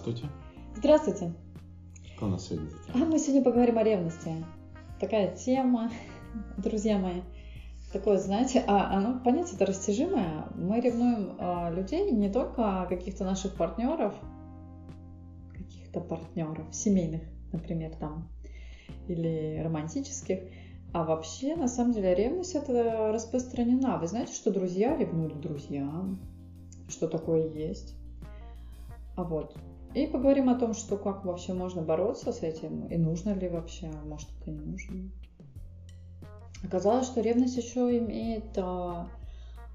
Здравствуйте. Здравствуйте. Что у нас сегодня за А мы сегодня поговорим о ревности. Такая тема, друзья мои. Такое, знаете, а оно, понятие это растяжимое. Мы ревнуем а, людей не только каких-то наших партнеров, каких-то партнеров, семейных, например, там, или романтических, а вообще, на самом деле, ревность это распространена. Вы знаете, что друзья ревнуют друзьям, что такое есть. А вот. И поговорим о том, что как вообще можно бороться с этим, и нужно ли вообще, а может это не нужно. Оказалось, что ревность еще имеет а,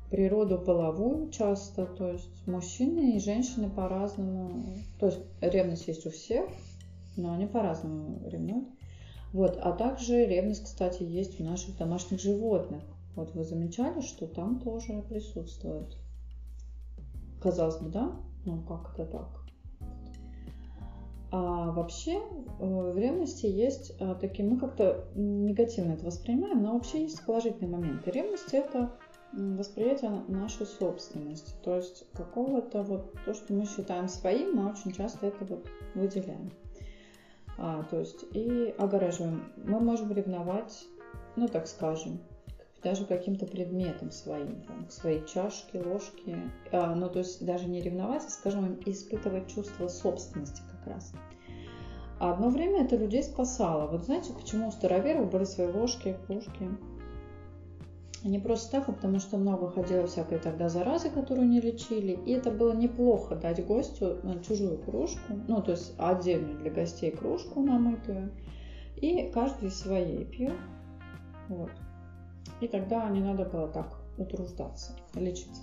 природу половую часто, то есть мужчины и женщины по-разному, то есть ревность есть у всех, но они по-разному ревнуют. Вот, а также ревность, кстати, есть у наших домашних животных. Вот вы замечали, что там тоже присутствует. Казалось бы, да? Ну, как это так? А вообще э, в ревности есть э, такие, мы как-то негативно это воспринимаем, но вообще есть положительные моменты. Ревность это восприятие нашей собственности, то есть какого-то вот то, что мы считаем своим, мы очень часто это вот выделяем. А, то есть и огораживаем. Мы можем ревновать, ну так скажем, даже каким-то предметом своим, там, к своей чашке, ложке. А, ну, то есть даже не ревновать, а, скажем, испытывать чувство собственности как. А одно время это людей спасало. Вот знаете, почему у староверов были свои ложки, кружки? Не просто так, а потому что много ходило всякой тогда заразы, которую не лечили. И это было неплохо дать гостю на чужую кружку, ну, то есть отдельную для гостей кружку намытую. И каждый своей пил. Вот. И тогда не надо было так утруждаться, лечиться.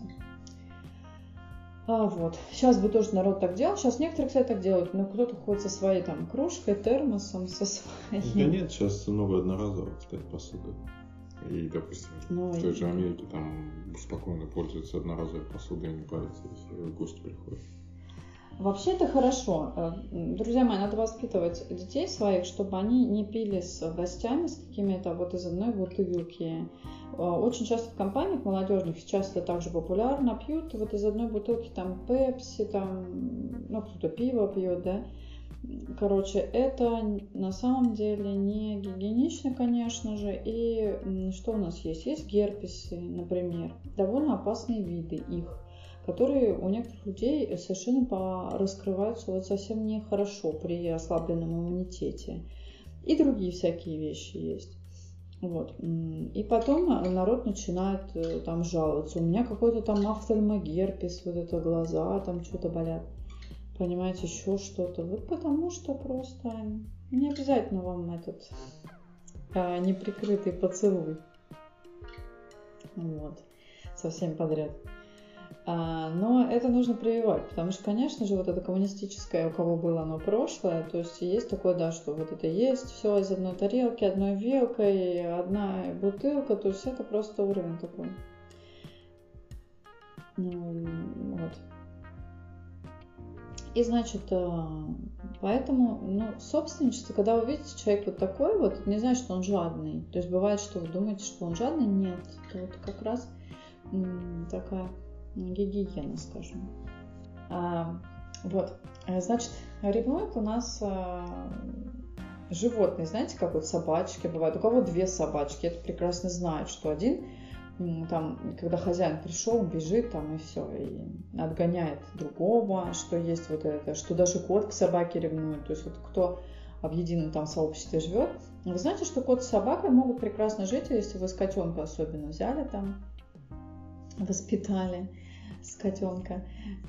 А вот. Сейчас бы тоже народ так делал. Сейчас некоторые, кстати, так делают. Но кто-то ходит со своей там кружкой, термосом, со своей. Да нет, сейчас много одноразовых, кстати, посуды. И, допустим, ну, в той же Америке там спокойно пользуются одноразовой посудой и не парятся, если гости приходят. Вообще это хорошо. Э, друзья мои, надо воспитывать детей своих, чтобы они не пили с гостями, с какими-то вот из одной бутылки. Э, очень часто в компаниях молодежных сейчас это также популярно, пьют вот из одной бутылки там пепси, там, ну кто-то пиво пьет, да. Короче, это на самом деле не гигиенично, конечно же. И что у нас есть? Есть герпесы, например. Довольно опасные виды их которые у некоторых людей совершенно раскрываются вот совсем нехорошо при ослабленном иммунитете. И другие всякие вещи есть. Вот. И потом народ начинает э, там жаловаться. У меня какой-то там офтальмогерпес, вот это глаза там что-то болят. Понимаете, еще что-то. Вот потому что просто не обязательно вам этот а, неприкрытый поцелуй. Вот. Совсем подряд. А, но это нужно прививать, потому что, конечно же, вот это коммунистическое, у кого было оно прошлое, то есть есть такое, да, что вот это есть все из одной тарелки, одной вилкой, одна бутылка, то есть это просто уровень такой. Ну, вот. И значит, а, поэтому, ну, собственничество, когда вы видите человек вот такой вот, не значит, что он жадный. То есть бывает, что вы думаете, что он жадный, нет. Это вот как раз такая гигиена, скажем. А, вот, э, значит, ревнует у нас а, животные, знаете, как вот собачки бывают. У кого две собачки, это прекрасно знают, что один там, когда хозяин пришел, бежит там и все, и отгоняет другого, что есть вот это, что даже кот к собаке ревнует. То есть вот кто в едином там сообществе живет. Вы знаете, что кот с собакой могут прекрасно жить, если вы с котенка особенно взяли там, воспитали котенка,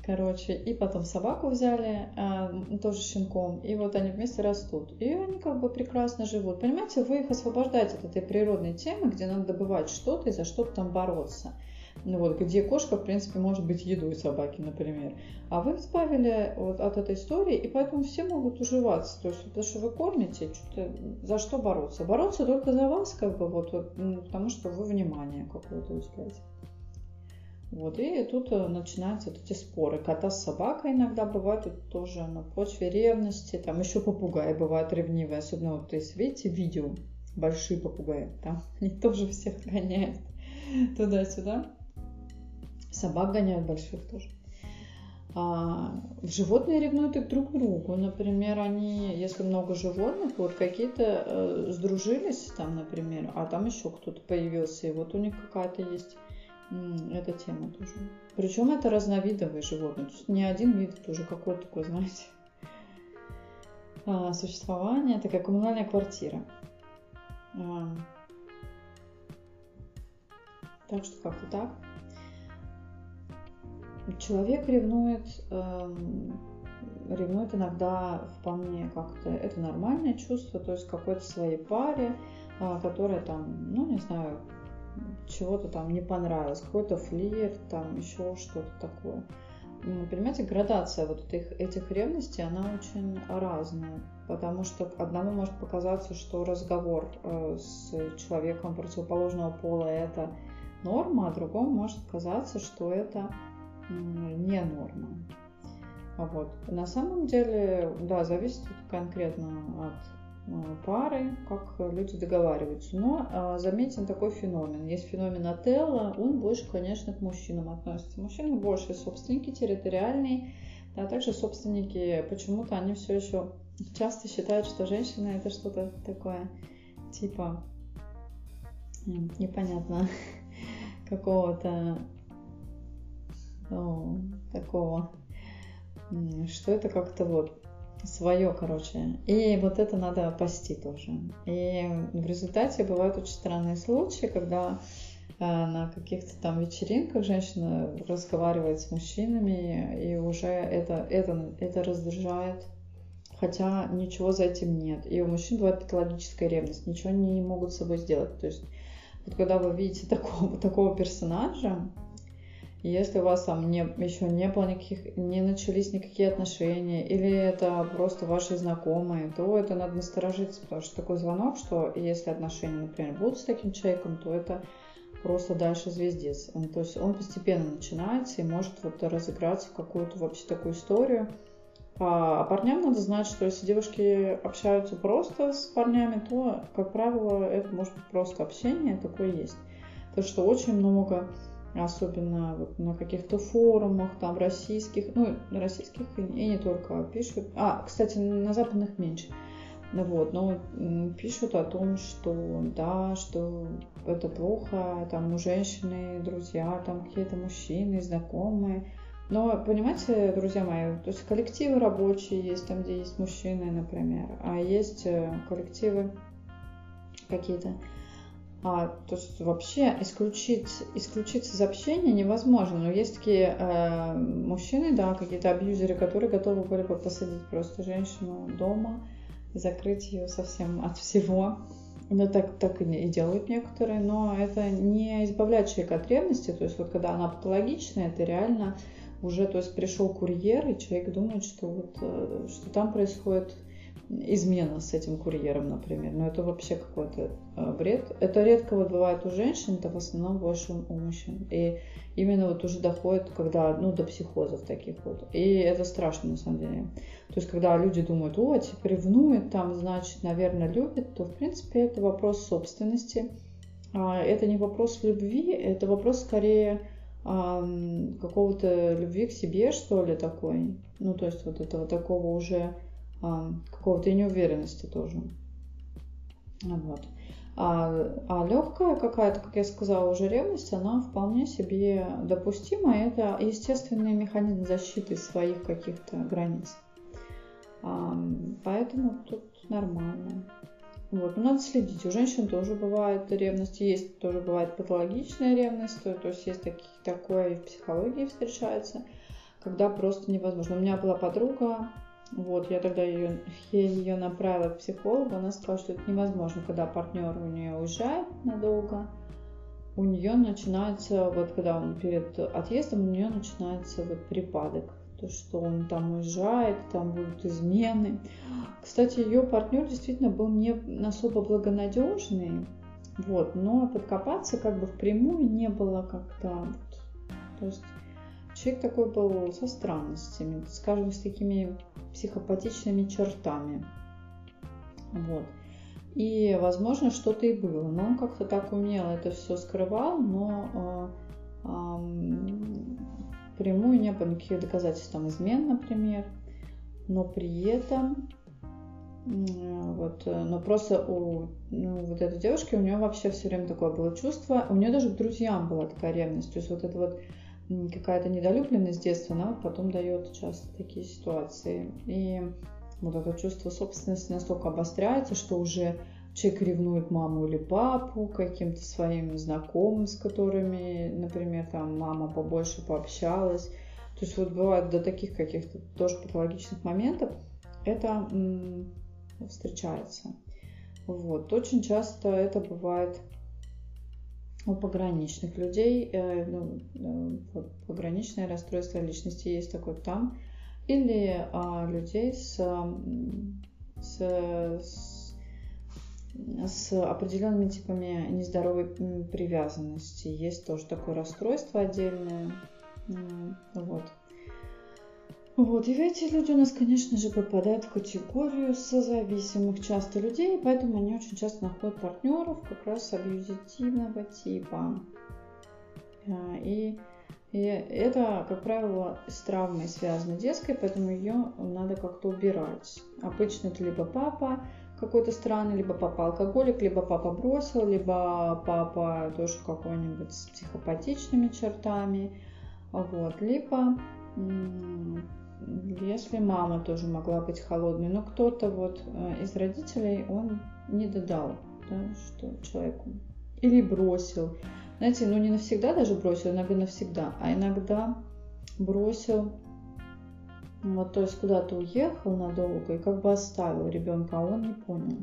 короче, и потом собаку взяли, э, тоже щенком, и вот они вместе растут, и они как бы прекрасно живут. Понимаете, вы их освобождаете от этой природной темы, где надо добывать что-то и за что-то там бороться. Ну вот, где кошка, в принципе, может быть едой собаки, например. А вы избавили вот от этой истории, и поэтому все могут уживаться. То есть, потому что вы кормите, что за что бороться? Бороться только за вас, как бы, вот, вот потому что вы внимание какое-то уделяете. Вот, и тут э, начинаются вот эти споры. Кота с собакой иногда бывают вот тоже на почве ревности. Там еще попугаи бывают ревнивые. Особенно вот, если видите видео, большие попугаи, там они тоже всех гоняют туда-сюда. Собак гоняют больших тоже. А, животные ревнуют их друг к другу. Например, они, если много животных, вот какие-то э, сдружились там, например, а там еще кто-то появился, и вот у них какая-то есть эта тема тоже. Причем это разновидовые животные, то есть не один вид, это уже какой-то такой, знаете, а, существование, такая коммунальная квартира. А, так что как-то так. Человек ревнует, эм, ревнует иногда вполне как-то, это нормальное чувство, то есть какой-то своей паре, а, которая там, ну не знаю, чего-то там не понравилось, какой-то флирт, там еще что-то такое. Понимаете, градация вот этих, этих ревностей, она очень разная, потому что одному может показаться, что разговор э, с человеком противоположного пола это норма, а другому может казаться, что это не норма. Вот. На самом деле, да, зависит конкретно от пары, как люди договариваются. Но а, заметен такой феномен. Есть феномен Отелла, он больше, конечно, к мужчинам относится. Мужчины больше собственники территориальные, а также собственники, почему-то они все еще часто считают, что женщина это что-то такое, типа, непонятно, какого-то такого, что это как-то вот свое, короче. И вот это надо пасти тоже. И в результате бывают очень странные случаи, когда э, на каких-то там вечеринках женщина разговаривает с мужчинами, и уже это, это, это раздражает, хотя ничего за этим нет. И у мужчин бывает патологическая ревность, ничего они не могут с собой сделать. То есть вот когда вы видите такого, такого персонажа, если у вас там не, еще не было никаких, не начались никакие отношения, или это просто ваши знакомые, то это надо насторожиться, потому что такой звонок, что если отношения, например, будут с таким человеком, то это просто дальше звездец. То есть он постепенно начинается и может вот разыграться в какую-то вообще такую историю. А, а парням надо знать, что если девушки общаются просто с парнями, то, как правило, это может быть просто общение, такое есть. Так что очень много особенно вот на каких-то форумах, там российских, ну, российских и не только пишут. А, кстати, на западных меньше. Ну вот, но пишут о том, что да, что это плохо, там у женщины друзья, там какие-то мужчины, знакомые. Но, понимаете, друзья мои, то есть коллективы рабочие есть, там, где есть мужчины, например, а есть э, коллективы какие-то, а, то есть вообще исключить, исключить из общения невозможно. Но есть такие э, мужчины, да, какие-то абьюзеры, которые готовы были бы посадить просто женщину дома, закрыть ее совсем от всего. Но так, так и делают некоторые, но это не избавляет человека от ревности. То есть вот когда она патологичная, это реально уже, то есть пришел курьер, и человек думает, что вот, э, что там происходит измена с этим курьером, например. Но это вообще какой-то бред. Это редко вот бывает у женщин, это в основном больше у мужчин. И именно вот уже доходит, когда, ну, до психозов таких вот. И это страшно, на самом деле. То есть, когда люди думают, о, типа ревнует, там, значит, наверное, любит, то, в принципе, это вопрос собственности. А, это не вопрос любви, это вопрос скорее какого-то любви к себе, что ли, такой. Ну, то есть вот этого такого уже а, какого-то неуверенности тоже. Вот. А, а легкая какая-то, как я сказала, уже ревность, она вполне себе допустима. Это естественный механизм защиты своих каких-то границ. А, поэтому тут нормально. Вот, но надо следить. У женщин тоже бывает ревность, есть тоже бывает патологичная ревность, то, то есть есть такие, такое и в психологии встречается, когда просто невозможно. У меня была подруга, вот, я тогда ее, я ее направила к психологу, она сказала, что это невозможно, когда партнер у нее уезжает надолго, у нее начинается, вот когда он перед отъездом, у нее начинается вот припадок, то, что он там уезжает, там будут измены. Кстати, ее партнер действительно был не особо благонадежный, вот, но подкопаться как бы впрямую не было как-то, вот, то есть человек такой был со странностями, скажем, с такими психопатичными чертами. Вот. И, возможно, что-то и было. Но он как-то так умело это все скрывал, но э, э, прямую не было никаких доказательств там измен, например, но при этом вот, но просто у ну, вот этой девушки, у нее вообще все время такое было чувство, у нее даже к друзьям была такая ревность, то есть вот это вот какая-то недолюбленность детства, она потом дает часто такие ситуации. И вот это чувство собственности настолько обостряется, что уже человек ревнует маму или папу каким-то своим знакомым, с которыми, например, там мама побольше пообщалась. То есть вот бывает до таких каких-то тоже патологичных моментов это встречается. Вот. Очень часто это бывает у пограничных людей, э, ну, э, пограничное расстройство личности есть такое там, или а, людей с, с, с определенными типами нездоровой привязанности. Есть тоже такое расстройство отдельное. Вот. И эти люди у нас, конечно же, попадают в категорию созависимых часто людей, поэтому они очень часто находят партнеров как раз абьюзитивного типа. А, и, и это, как правило, с травмой связано детской, поэтому ее надо как-то убирать. Обычно это либо папа какой-то странный, либо папа алкоголик, либо папа бросил, либо папа тоже какой-нибудь с психопатичными чертами, вот, либо если мама тоже могла быть холодной, но кто-то вот э, из родителей, он не додал, да, что человеку, или бросил. Знаете, ну не навсегда даже бросил, иногда навсегда, а иногда бросил, вот, то есть куда-то уехал надолго и как бы оставил ребенка, а он не понял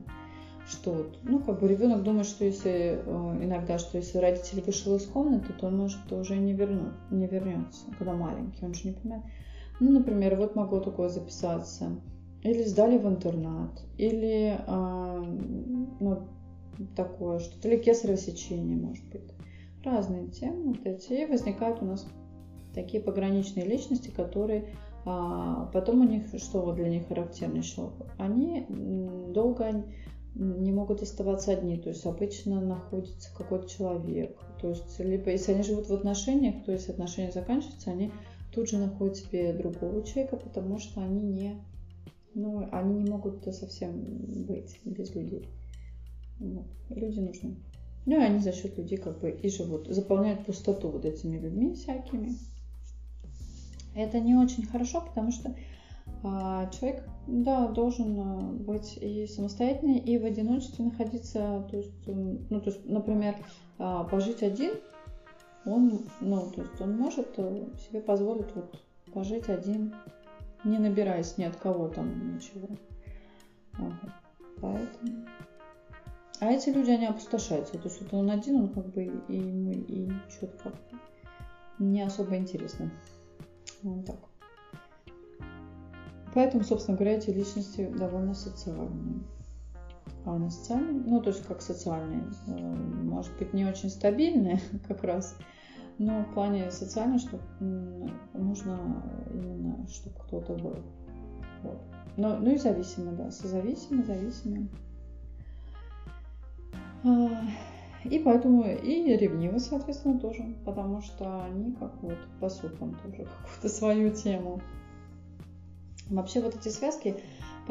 что вот, ну, как бы ребенок думает, что если э, иногда, что если родитель вышел из комнаты, то он может уже не, вернуть, не вернется, когда маленький, он же не понимает. Ну, например, вот могло такое записаться. Или сдали в интернат, или а, ну, такое что-то, или кесарево сечение, может быть. Разные темы вот эти. И возникают у нас такие пограничные личности, которые а, потом у них, что вот для них характерно еще, они долго не могут оставаться одни, то есть обычно находится какой-то человек, то есть либо если они живут в отношениях, то есть отношения заканчиваются, они тут же находят себе другого человека, потому что они не, ну, они не могут совсем быть без людей. Вот. Люди нужны. Ну и они за счет людей как бы и живут, заполняют пустоту вот этими людьми всякими. Это не очень хорошо, потому что а, человек, да, должен а, быть и самостоятельный, и в одиночестве находиться, то есть, ну, то есть, например, а, пожить один он, ну, то есть он может э, себе позволить вот пожить один, не набираясь ни от кого там ничего. Ага. Поэтому. А эти люди, они опустошаются. То есть вот он один, он как бы и ему и что-то как не особо интересно. Вот так. Поэтому, собственно говоря, эти личности довольно социальные. А на социальные, ну, то есть как социальные, э, может быть, не очень стабильные как раз, но в плане социального, что нужно именно, чтобы кто-то был. Вот. Но, ну и зависимы, да, созависимы, зависимы. А, и поэтому и ревнивы, соответственно, тоже, потому что они как вот пасут там тоже какую-то свою тему. Вообще вот эти связки,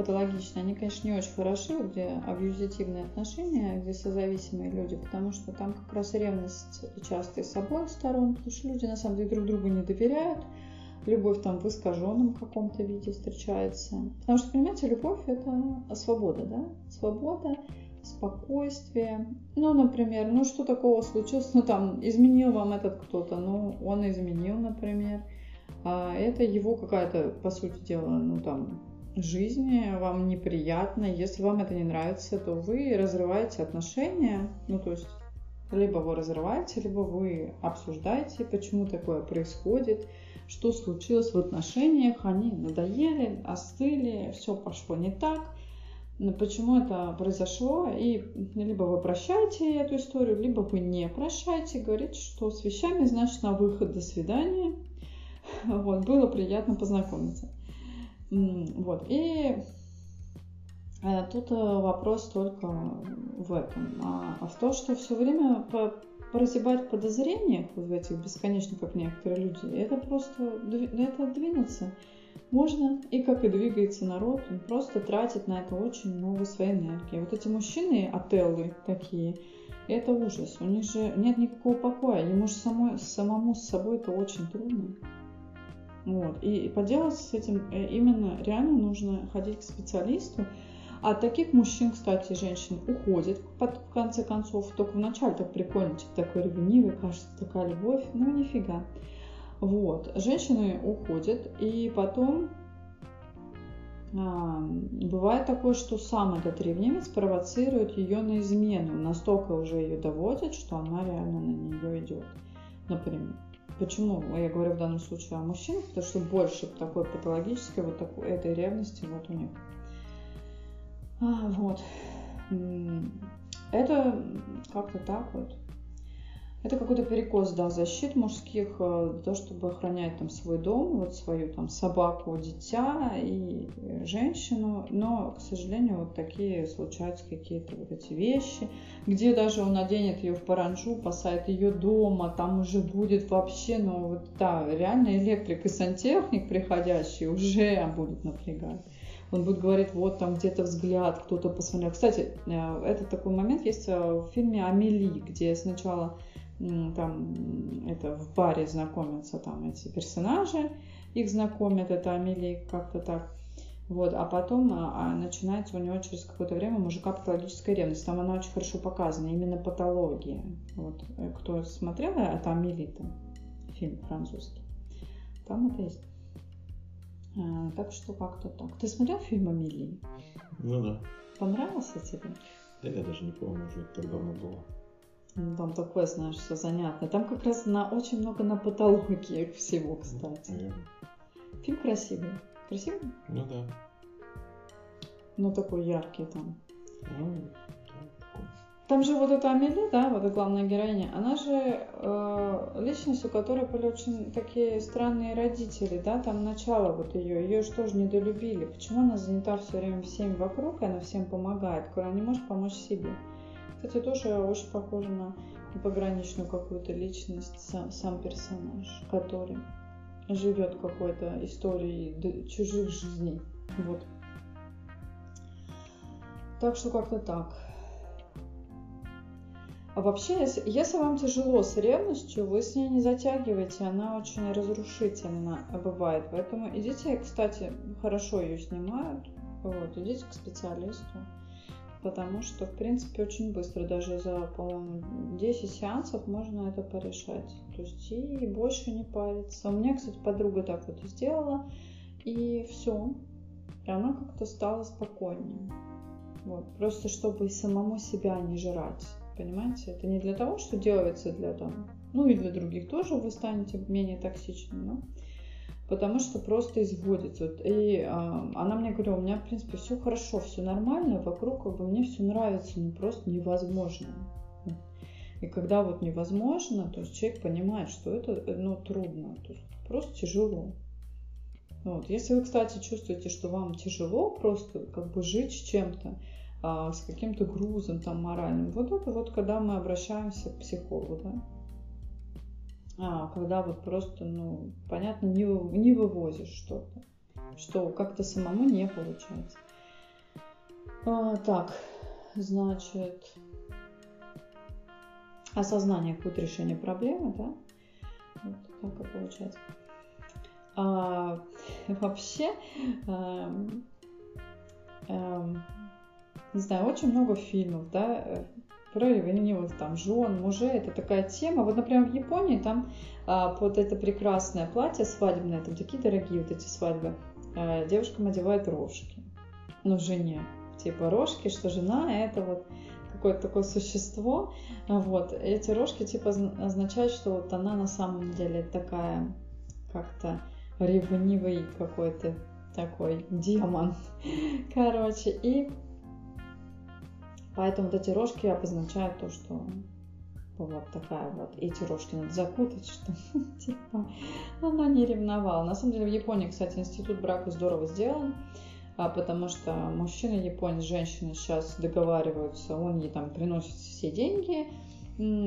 патологичные, они, конечно, не очень хороши, где абьюзитивные отношения, где созависимые люди, потому что там как раз ревность часто и с обоих сторон, потому что люди на самом деле друг другу не доверяют, любовь там в искаженном каком-то виде встречается. Потому что, понимаете, любовь это свобода, да? Свобода, спокойствие. Ну, например, ну что такого случилось? Ну, там, изменил вам этот кто-то, ну, он изменил, например. А это его какая-то, по сути дела, ну, там, жизни, вам неприятно, если вам это не нравится, то вы разрываете отношения, ну то есть либо вы разрываете, либо вы обсуждаете, почему такое происходит, что случилось в отношениях, они надоели, остыли, все пошло не так, почему это произошло, и либо вы прощаете эту историю, либо вы не прощаете, говорите, что с вещами, значит, на выход, до свидания. Вот, было приятно познакомиться. Вот. И э, тут э, вопрос только в этом. А, а в том, что все время прозябать в подозрениях, вот в этих бесконечно, как некоторые люди, это просто, это двинуться можно, и как и двигается народ, он просто тратит на это очень много своей энергии. Вот эти мужчины, отеллы такие, это ужас. У них же нет никакого покоя. Ему же самой, самому с собой это очень трудно. Вот. И поделать с этим э, именно реально нужно ходить к специалисту. А таких мужчин, кстати, женщин уходит в конце концов. Только вначале так прикольно, типа такой ревнивый, кажется, такая любовь. Ну, нифига. Вот. Женщины уходят, и потом а, бывает такое, что сам этот ревнивец провоцирует ее на измену. Настолько уже ее доводит, что она реально на нее идет. Например. Почему я говорю в данном случае о мужчинах? Потому что больше такой патологической вот такой этой ревности вот у них. А, вот. Это как-то так вот. Это какой-то перекос, да, защит мужских, э, то, чтобы охранять там свой дом, вот свою там собаку, дитя и женщину. Но, к сожалению, вот такие случаются какие-то вот эти вещи, где даже он наденет ее в паранжу, посадит ее дома, там уже будет вообще, ну вот да, реально электрик и сантехник приходящий уже будет напрягать он будет говорить, вот там где-то взгляд, кто-то посмотрел. Кстати, э, этот такой момент есть э, в фильме «Амели», где сначала там это в баре знакомятся там эти персонажи, их знакомят, это Амелия как-то так. Вот, а потом а, а начинается у него через какое-то время мужика патологическая ревность. Там она очень хорошо показана, именно патология. Вот, э, кто смотрел, это Амелита, фильм французский. Там это есть. А, так что как-то так. Ты смотрел фильм Амелии? Ну да. Понравился тебе? Да я даже не помню, уже так давно было. Ну, там такое, знаешь, все занятно. Там как раз на очень много на патологии всего, кстати. Наверное. Фильм красивый. Красивый? Ну да. Ну такой яркий там. Ну, там же вот эта Амели, да, вот эта главная героиня, она же э, личность, у которой были очень такие странные родители, да, там начало вот ее, ее же тоже недолюбили. Почему она занята все время всеми вокруг, и она всем помогает, когда не может помочь себе? Кстати, тоже очень похоже на пограничную какую-то личность, сам, сам персонаж, который живет какой-то историей чужих жизней. Вот. Так что как-то так. А вообще, если, если вам тяжело с ревностью, вы с ней не затягивайте, она очень разрушительно бывает. Поэтому идите, кстати, хорошо ее снимают, вот, идите к специалисту потому что, в принципе, очень быстро, даже за, по-моему, 10 сеансов можно это порешать. То есть и больше не париться. У меня, кстати, подруга так вот сделала, и все. И она как-то стала спокойнее. Вот. Просто чтобы самому себя не жрать. Понимаете? Это не для того, что делается для там, ну и для других тоже вы станете менее токсичными, но потому что просто изводится. И э, она мне говорила, у меня, в принципе, все хорошо, все нормально, вокруг как бы мне все нравится, но просто невозможно. И когда вот невозможно, то есть человек понимает, что это ну, трудно, то есть просто тяжело. Вот. Если вы, кстати, чувствуете, что вам тяжело просто как бы жить с чем-то, а, с каким-то грузом там моральным, вот это вот когда мы обращаемся к психологу, да, а, когда вот просто, ну, понятно, не, не вывозишь что-то, что как-то самому не получается. А, так, значит, осознание какое-то решение проблемы, да? Вот так и получается. А, вообще, а, а, не знаю, очень много фильмов, да, про ревнивых там жен, мужей, это такая тема. Вот, например, в Японии там а, под это прекрасное платье свадебное, там такие дорогие вот эти свадьбы, а, девушкам одевают рожки, ну, жене. Типа рожки, что жена это вот какое-то такое существо. Вот. Эти рожки типа означают, что вот она на самом деле такая как-то ревнивый какой-то такой демон. Короче, и Поэтому вот эти рожки обозначают то, что вот такая вот. Эти рожки надо закутать, что типа она не ревновала. На самом деле в Японии, кстати, институт брака здорово сделан, а, потому что мужчина японец, женщина сейчас договариваются, он ей там приносит все деньги,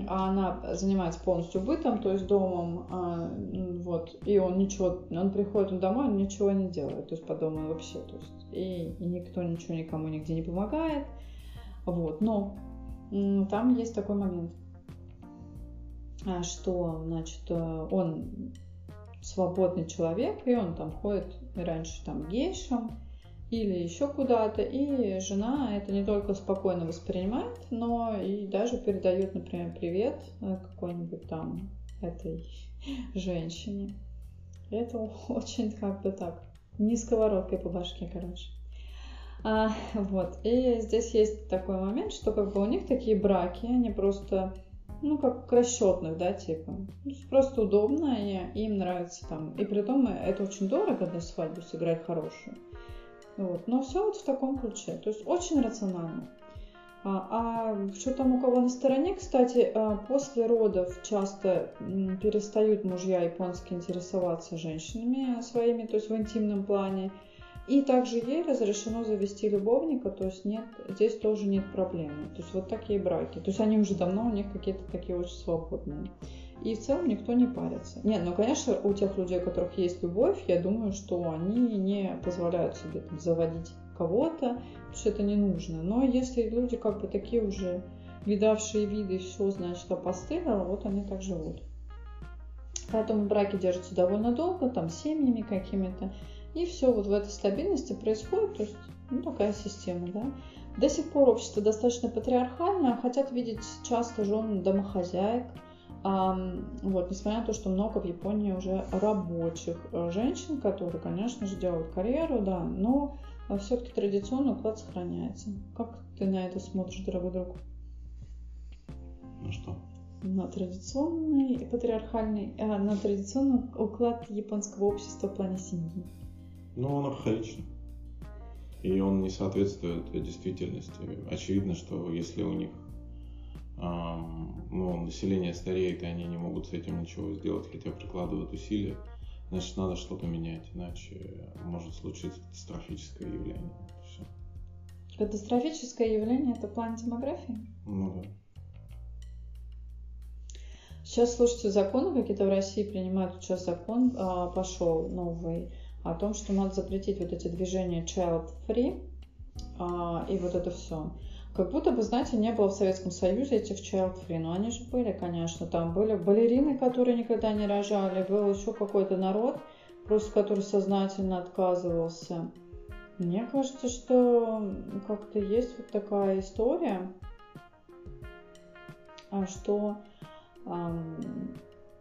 а она занимается полностью бытом, то есть домом, а, вот, и он ничего, он приходит домой, он ничего не делает, то есть по дому вообще, то есть, и, и никто ничего никому нигде не помогает, вот, но там есть такой момент, а, что, значит, э, он свободный человек, и он там ходит раньше там гейшем, или еще куда-то, и жена это не только спокойно воспринимает, но и даже передает, например, привет э, какой-нибудь там этой женщине. Это очень как бы так, не сковородкой по башке, короче. А, вот, и здесь есть такой момент, что как бы у них такие браки, они просто, ну, как расчетных, да, типа. Просто удобно, и им нравится там. И при том это очень дорого для свадьбы сыграть хорошую. Вот. Но все вот в таком ключе. То есть очень рационально. А, а что там у кого на стороне, кстати, а, после родов часто перестают мужья японские интересоваться женщинами своими, то есть в интимном плане. И также ей разрешено завести любовника, то есть нет, здесь тоже нет проблемы. То есть вот такие браки. То есть они уже давно у них какие-то такие очень свободные и в целом никто не парится. Нет, ну, конечно, у тех людей, у которых есть любовь, я думаю, что они не позволяют себе там, заводить кого-то, потому что это не нужно. Но если люди как бы такие уже видавшие виды, все, значит, опостылило, вот они так живут. Поэтому браки держатся довольно долго, там, семьями какими-то. И все вот в этой стабильности происходит, то есть, ну, такая система, да. До сих пор общество достаточно патриархальное, хотят видеть часто жен домохозяек, вот, несмотря на то, что много в Японии уже рабочих э, женщин, которые, конечно же, делают карьеру, да, но э, все-таки традиционный уклад сохраняется. Как ты на это смотришь, дорогой друг? На что? На традиционный патриархальный, а, на традиционный уклад японского общества в плане семьи. Ну, он архаичный. И он не соответствует действительности. Очевидно, что если у них ну, население стареет, и они не могут с этим ничего сделать, хотя прикладывают усилия, значит, надо что-то менять, иначе может случиться катастрофическое явление. Все. Катастрофическое явление – это план демографии? Ну да. Сейчас, слушайте, законы какие-то в России принимают. Сейчас закон а, пошел новый о том, что надо запретить вот эти движения child free а, и вот это все. Как будто бы, знаете, не было в Советском Союзе этих child free. Но они же были, конечно. Там были балерины, которые никогда не рожали. Был еще какой-то народ, просто который сознательно отказывался. Мне кажется, что как-то есть вот такая история, а что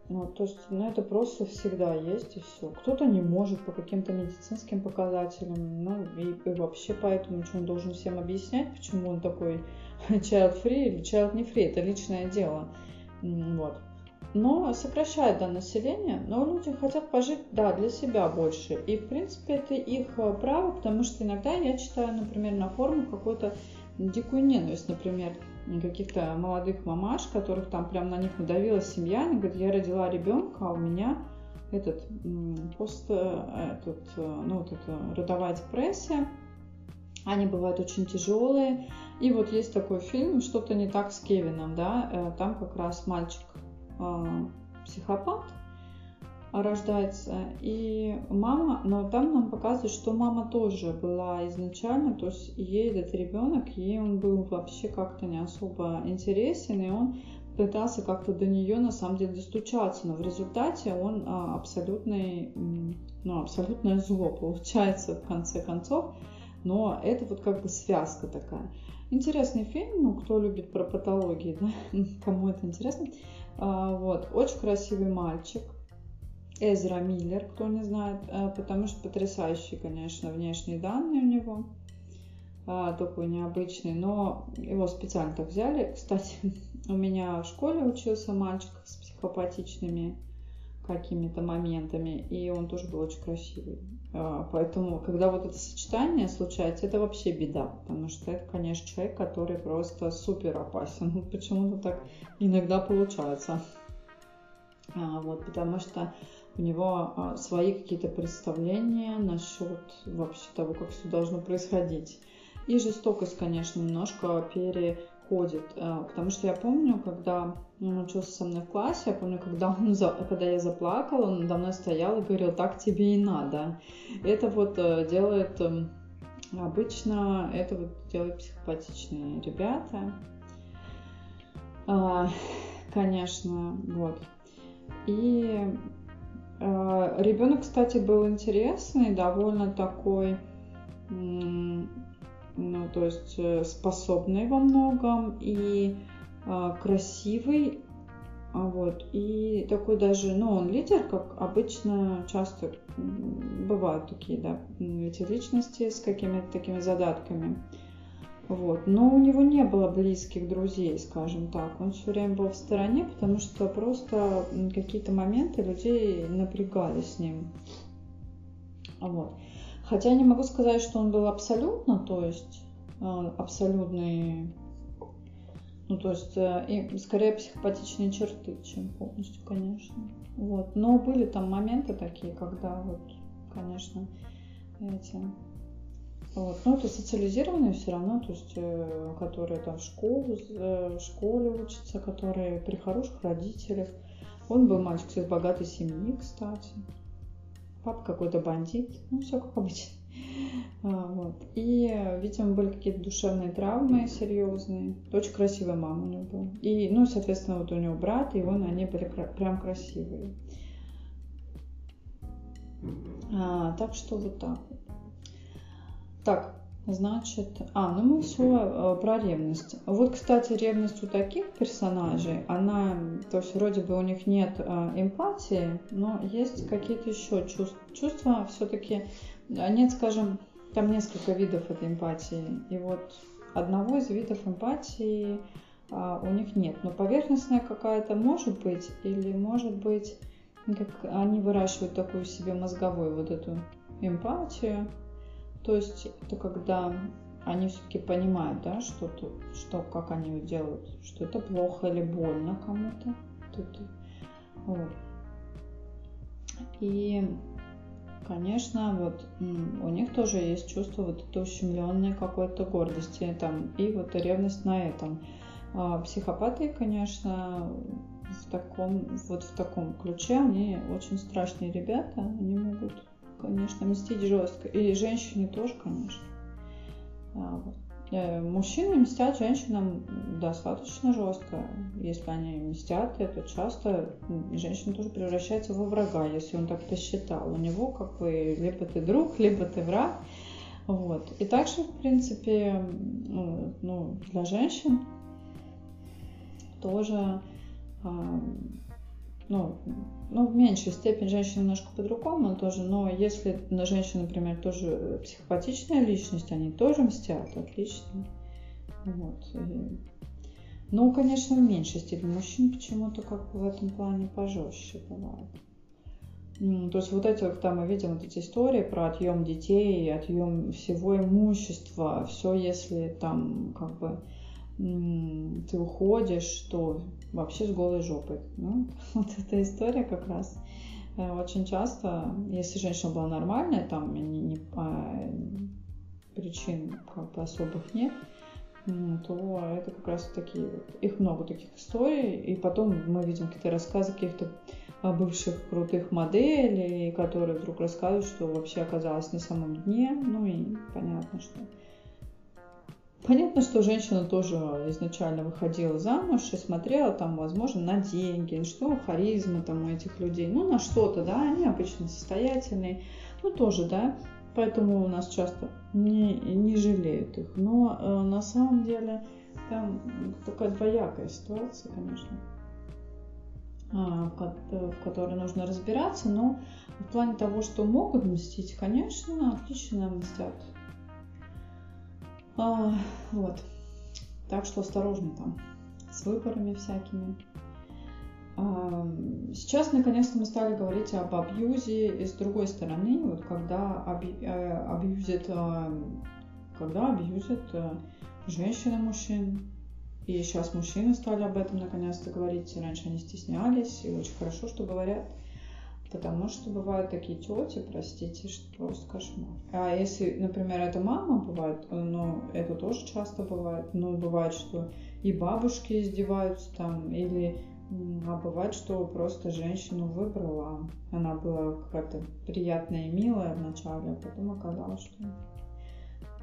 ну, то есть, ну, это просто всегда есть и все. Кто-то не может по каким-то медицинским показателям, ну, и, и вообще поэтому, что он должен всем объяснять, почему он такой child free или child не free, это личное дело. Вот. Но сокращает да, население, но люди хотят пожить, да, для себя больше. И, в принципе, это их э, право, потому что иногда я читаю, например, на форумах какую-то дикую ненависть, например, каких-то молодых мамаш, которых там прям на них надавила семья. Они говорят, я родила ребенка, а у меня этот пост, э, этот, э, ну, вот эта родовая депрессия. Они бывают очень тяжелые. И вот есть такой фильм «Что-то не так с Кевином», да, э, там как раз мальчик психопат, рождается. И мама, но там нам показывают, что мама тоже была изначально, то есть ей этот ребенок, ей он был вообще как-то не особо интересен, и он пытался как-то до нее на самом деле достучаться, но в результате он а, абсолютный, ну, абсолютное зло получается в конце концов. Но это вот как бы связка такая. Интересный фильм, ну, кто любит про патологии, да, кому это интересно. А, вот, очень красивый мальчик, Эзра Миллер, кто не знает, э, потому что потрясающие, конечно, внешние данные у него, а, такой необычный, но его специально так взяли. Кстати, у меня в школе учился мальчик с психопатичными какими-то моментами, и он тоже был очень красивый. А, поэтому, когда вот это сочетание случается, это вообще беда, потому что это, конечно, человек, который просто супер опасен. Почему-то так иногда получается. А, вот, потому что у него а, свои какие-то представления насчет вообще того, как все должно происходить. И жестокость, конечно, немножко ходит. Э, потому что я помню, когда он учился со мной в классе, я помню, когда, он, когда я заплакала, он надо мной стоял и говорил, так тебе и надо. Это вот э, делает, эм, обычно это вот делают психопатичные ребята. А, конечно, вот. И ребенок, кстати, был интересный, довольно такой ну, то есть э, способный во многом и э, красивый, а вот, и такой даже, ну, он лидер, как обычно часто бывают такие, да, эти личности с какими-то такими задатками. Вот. Но у него не было близких друзей, скажем так. Он все время был в стороне, потому что просто какие-то моменты людей напрягали с ним. Вот. Хотя я не могу сказать, что он был абсолютно, то есть э, абсолютный, ну то есть э, и скорее психопатичные черты, чем полностью, конечно. Вот. Но были там моменты такие, когда вот, конечно, эти вот. Но это социализированные все равно, то есть, э, которые там в школу, в школе учатся, которые при хороших родителях. Он был мальчик из богатой семьи, кстати папа какой-то бандит, ну все как обычно. А, вот. И, видимо, были какие-то душевные травмы серьезные. Очень красивая мама у него была. И, ну, соответственно, вот у него брат, и он, они были прям красивые. А, так что вот так. Так, Значит, а, ну мы все э, про ревность. Вот, кстати, ревность у таких персонажей, она, то есть вроде бы у них нет э, эмпатии, но есть какие-то еще чувства. Чувства все-таки, нет, скажем, там несколько видов этой эмпатии. И вот одного из видов эмпатии а, у них нет. Но поверхностная какая-то может быть, или может быть, как они выращивают такую себе мозговую вот эту эмпатию, то есть это когда они все-таки понимают, да, что, -то, что как они делают, что это плохо или больно кому-то. Вот. И, конечно, вот у них тоже есть чувство вот этой ущемленной какой-то гордости там, и вот ревность на этом. А психопаты, конечно, в таком, вот в таком ключе, они очень страшные ребята, они могут конечно, мстить жестко. И женщине тоже, конечно. А, э, мужчины мстят женщинам достаточно жестко. Если они мстят, это часто женщина тоже превращается во врага, если он так посчитал. У него как бы либо ты друг, либо ты враг. Вот. И также, в принципе, ну, для женщин тоже ну, ну, в меньшей степени женщины немножко по-другому тоже, но если на женщин, например, тоже психопатичная личность, они тоже мстят, отлично. Вот. И... Ну, конечно, в меньшей степени. Мужчин почему-то как бы в этом плане пожестче бывает. То есть вот эти, когда мы видим вот эти истории про отъем детей, отъем всего имущества, все если там как бы ты уходишь, то вообще с голой жопой. Ну, вот эта история как раз э, очень часто, если женщина была нормальная, там не, не, а, причин как бы особых нет, то это как раз такие, их много таких историй, и потом мы видим какие-то рассказы каких-то а, бывших крутых моделей, которые вдруг рассказывают, что вообще оказалось на самом дне, ну и понятно, что Понятно, что женщина тоже изначально выходила замуж и смотрела там, возможно, на деньги, что харизма там у этих людей, ну, на что-то, да, они обычно состоятельные, ну, тоже, да, поэтому у нас часто не, не жалеют их. Но э, на самом деле там такая двоякая ситуация, конечно, э, в, которой нужно разбираться, но в плане того, что могут мстить, конечно, отлично мстят а, вот. Так что осторожно там с выборами всякими. А, сейчас наконец-то мы стали говорить об абьюзе и с другой стороны, вот когда аби, э, абьюзит, э, когда абьюзит э, женщина мужчин. И сейчас мужчины стали об этом наконец-то говорить. Раньше они стеснялись, и очень хорошо, что говорят. Потому что бывают такие тети, простите, что просто кошмар. А если, например, это мама бывает, ну, это тоже часто бывает, но бывает, что и бабушки издеваются там, или а бывает, что просто женщину выбрала. Она была какая-то приятная и милая вначале, а потом оказалось, что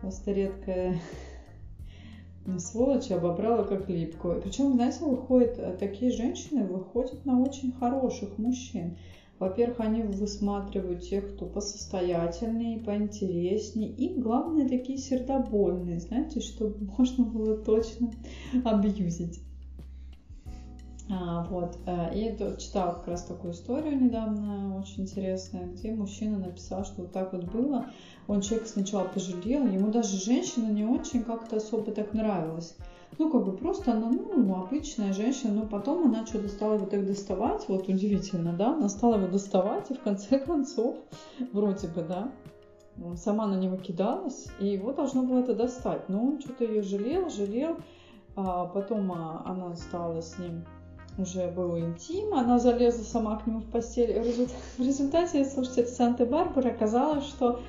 просто редкая сволочь обобрала как липку. Причем, знаете, выходят такие женщины, выходят на очень хороших мужчин. Во-первых, они высматривают тех, кто посостоятельнее, поинтереснее и, главное, такие сердобольные, знаете, чтобы можно было точно абьюзить. А, вот. Э, и читала как раз такую историю недавно, очень интересная, где мужчина написал, что вот так вот было. Он человек сначала пожалел, ему даже женщина не очень как-то особо так нравилась. Ну, как бы просто она, ну, обычная женщина, но потом она что-то стала его так доставать, вот удивительно, да, она стала его доставать, и в конце концов, вроде бы, да, сама на него кидалась, и его должно было это достать. Но он что-то ее жалел, жалел, а потом а, она стала с ним уже был интим, она залезла сама к нему в постель. В результате, слушайте, это Санта-Барбара оказалось, что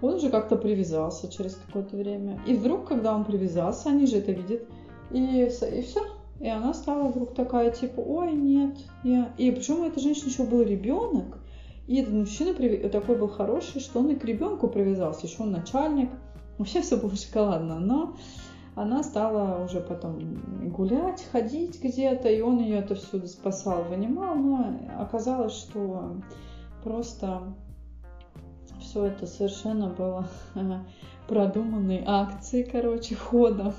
он уже как-то привязался через какое-то время. И вдруг, когда он привязался, они же это видят, и, и все. И она стала вдруг такая, типа, ой, нет, я... И причем у этой женщины еще был ребенок, и этот мужчина такой был хороший, что он и к ребенку привязался, еще он начальник. Вообще все было шоколадно, но она стала уже потом гулять, ходить где-то, и он ее это всюду спасал, вынимал, но оказалось, что просто все это совершенно было продуманной акцией, короче, хода.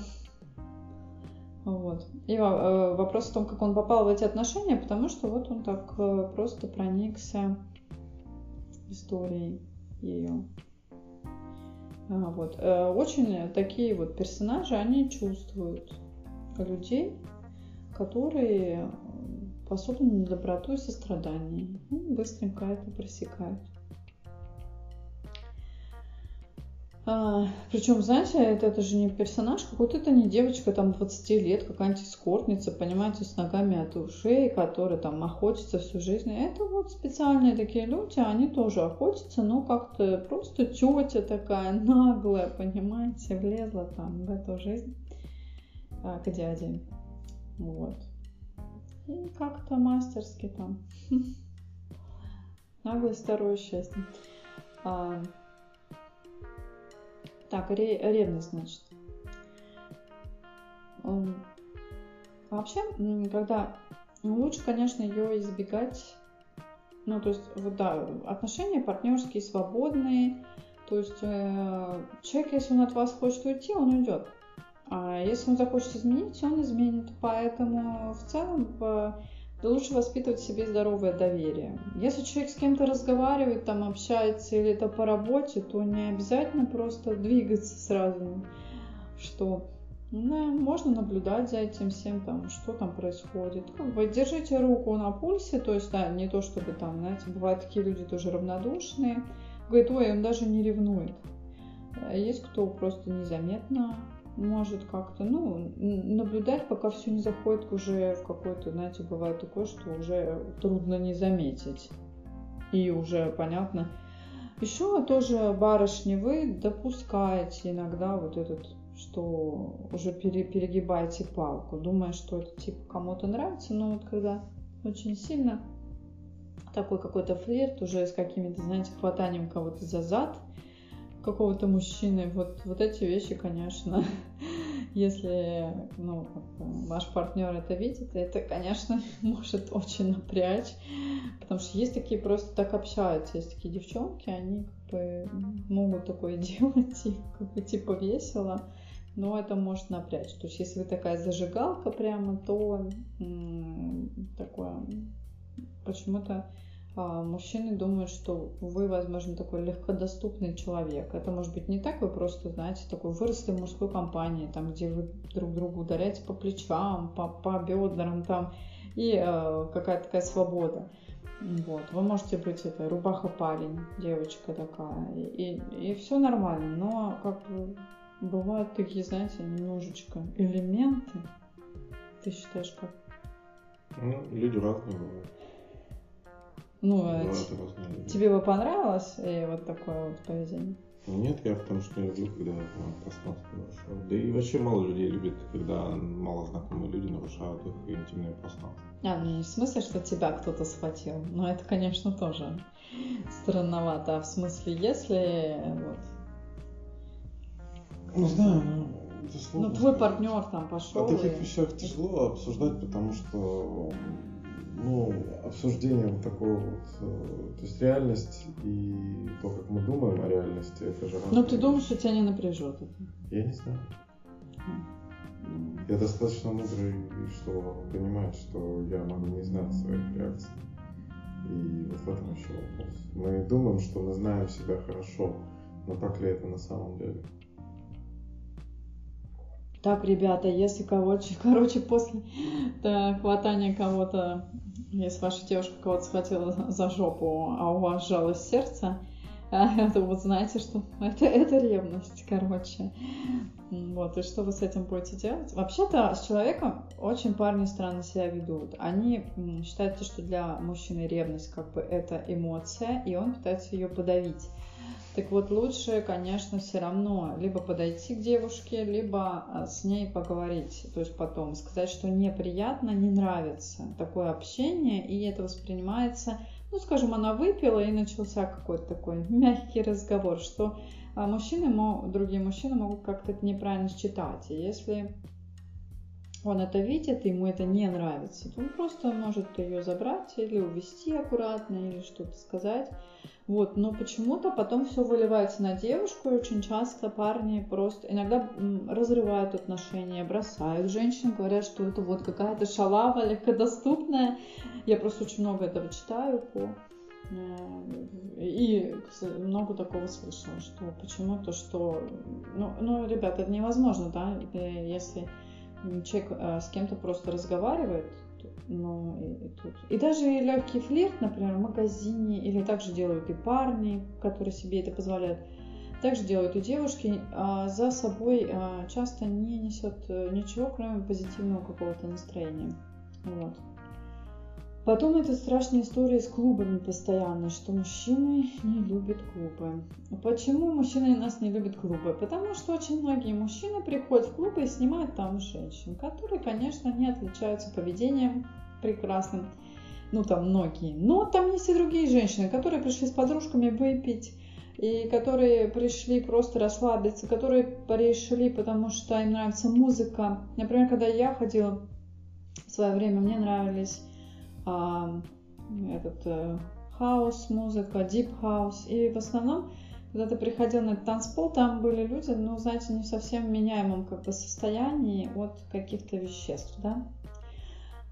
Вот. И э, вопрос в том, как он попал в эти отношения, потому что вот он так э, просто проникся историей ее. А, вот. Э, очень такие вот персонажи, они чувствуют людей, которые способны на доброту и сострадание. Ну, быстренько это пресекают. А, причем, знаете, это, это же не персонаж, какой-то это не девочка там 20 лет, какая-нибудь эскортница, понимаете, с ногами от ушей, которая там охотится всю жизнь. Это вот специальные такие люди, они тоже охотятся, но как-то просто тетя такая наглая, понимаете, влезла там в эту жизнь а, к дяде. Вот. И как-то мастерски там. Наглость второе счастье. А, так, ревность, значит. Вообще, когда лучше, конечно, ее избегать. Ну, то есть, вот да, отношения партнерские, свободные. То есть, э, человек, если он от вас хочет уйти, он уйдет. А если он захочет изменить, он изменит. Поэтому в целом да лучше воспитывать в себе здоровое доверие. Если человек с кем-то разговаривает, там общается или это по работе, то не обязательно просто двигаться сразу, что ну, можно наблюдать за этим всем, там, что там происходит. Как бы держите руку на пульсе, то есть, да, не то чтобы там, знаете, бывают такие люди тоже равнодушные. Говорит, ой, он даже не ревнует. А есть кто просто незаметно может как-то, ну, наблюдать, пока все не заходит уже в какой-то, знаете, бывает такое, что уже трудно не заметить. И уже понятно. Еще тоже барышни, вы допускаете иногда вот этот, что уже пере, перегибаете палку, думая, что это типа кому-то нравится, но вот когда очень сильно такой какой-то флирт уже с какими-то, знаете, хватанием кого-то за зад – какого-то мужчины. Вот, вот эти вещи, конечно, если ну, ваш партнер это видит, это, конечно, может очень напрячь, потому что есть такие просто так общаются, есть такие девчонки, они как бы могут такое делать, и как бы типа весело, но это может напрячь. То есть если вы такая зажигалка прямо, то м- такое почему-то мужчины думают, что вы, возможно, такой легкодоступный человек. Это может быть не так, вы просто, знаете, такой выросли в мужской компании, там, где вы друг другу ударяете по плечам, по, по бедрам, там, и э, какая-то такая свобода. Вот. Вы можете быть это рубаха-парень, девочка такая, и, и, и все нормально, но как бы бывают такие, знаете, немножечко элементы. Ты считаешь как? Ну, люди разные бывают. Ну, ну это тебе бы понравилось и вот такое вот поведение? Нет, я в том, что не люблю, когда пространство нарушают. Да и вообще мало людей любит, когда мало знакомые люди нарушают их интимное пространство. А, ну не в смысле, что тебя кто-то схватил. Но это, конечно, тоже странновато. А в смысле, если вот... Ну, знаю, ну, это сложно. Ну, твой партнер там пошел. О таких и... вещах тяжело обсуждать, потому что ну, обсуждение вот такого вот, э, то есть реальность и то, как мы думаем о реальности, это же Но ты думаешь, что тебя не напряжет это? Я не знаю. Я достаточно мудрый, чтобы понимать, что я могу не знать своих реакций. И вот в этом еще вопрос. Мы думаем, что мы знаем себя хорошо, но так ли это на самом деле? Так, ребята, если кого-то, короче, после да, хватания кого-то, если ваша девушка кого-то схватила за жопу, а у вас жалость сердца, то вот знаете, что это, это ревность, короче. Вот, и что вы с этим будете делать? Вообще-то с человеком очень парни странно себя ведут. Они считают, что для мужчины ревность как бы это эмоция, и он пытается ее подавить. Так вот, лучше, конечно, все равно либо подойти к девушке, либо а, с ней поговорить. То есть потом сказать, что неприятно, не нравится такое общение, и это воспринимается, ну, скажем, она выпила, и начался какой-то такой мягкий разговор, что а, мужчины, другие мужчины могут как-то это неправильно считать. И если он это видит, ему это не нравится, он просто может ее забрать или увести аккуратно, или что-то сказать. Вот, но почему-то потом все выливается на девушку, и очень часто парни просто иногда разрывают отношения, бросают женщин, говорят, что это вот какая-то шалава легкодоступная. Я просто очень много этого читаю по э, и много такого слышала, что почему-то, что... Ну, ну, ребят, это невозможно, да, э, если человек э, с кем-то просто разговаривает, ну, и, и тут. И даже легкий флирт, например, в магазине, или также делают и парни, которые себе это позволяют, также делают и девушки, а за собой а, часто не несет э, ничего, кроме позитивного какого-то настроения. Вот. Потом это страшная история с клубами постоянно, что мужчины не любят клубы. Почему мужчины нас не любят клубы? Потому что очень многие мужчины приходят в клубы и снимают там женщин, которые, конечно, не отличаются поведением прекрасным. Ну, там многие. Но там есть и другие женщины, которые пришли с подружками выпить, и которые пришли просто расслабиться, которые пришли, потому что им нравится музыка. Например, когда я ходила в свое время, мне нравились этот э, хаос, музыка, дип хаус. И в основном, когда ты приходил на этот танцпол, там были люди, ну, знаете, не совсем меняемом как бы состоянии от каких-то веществ, да.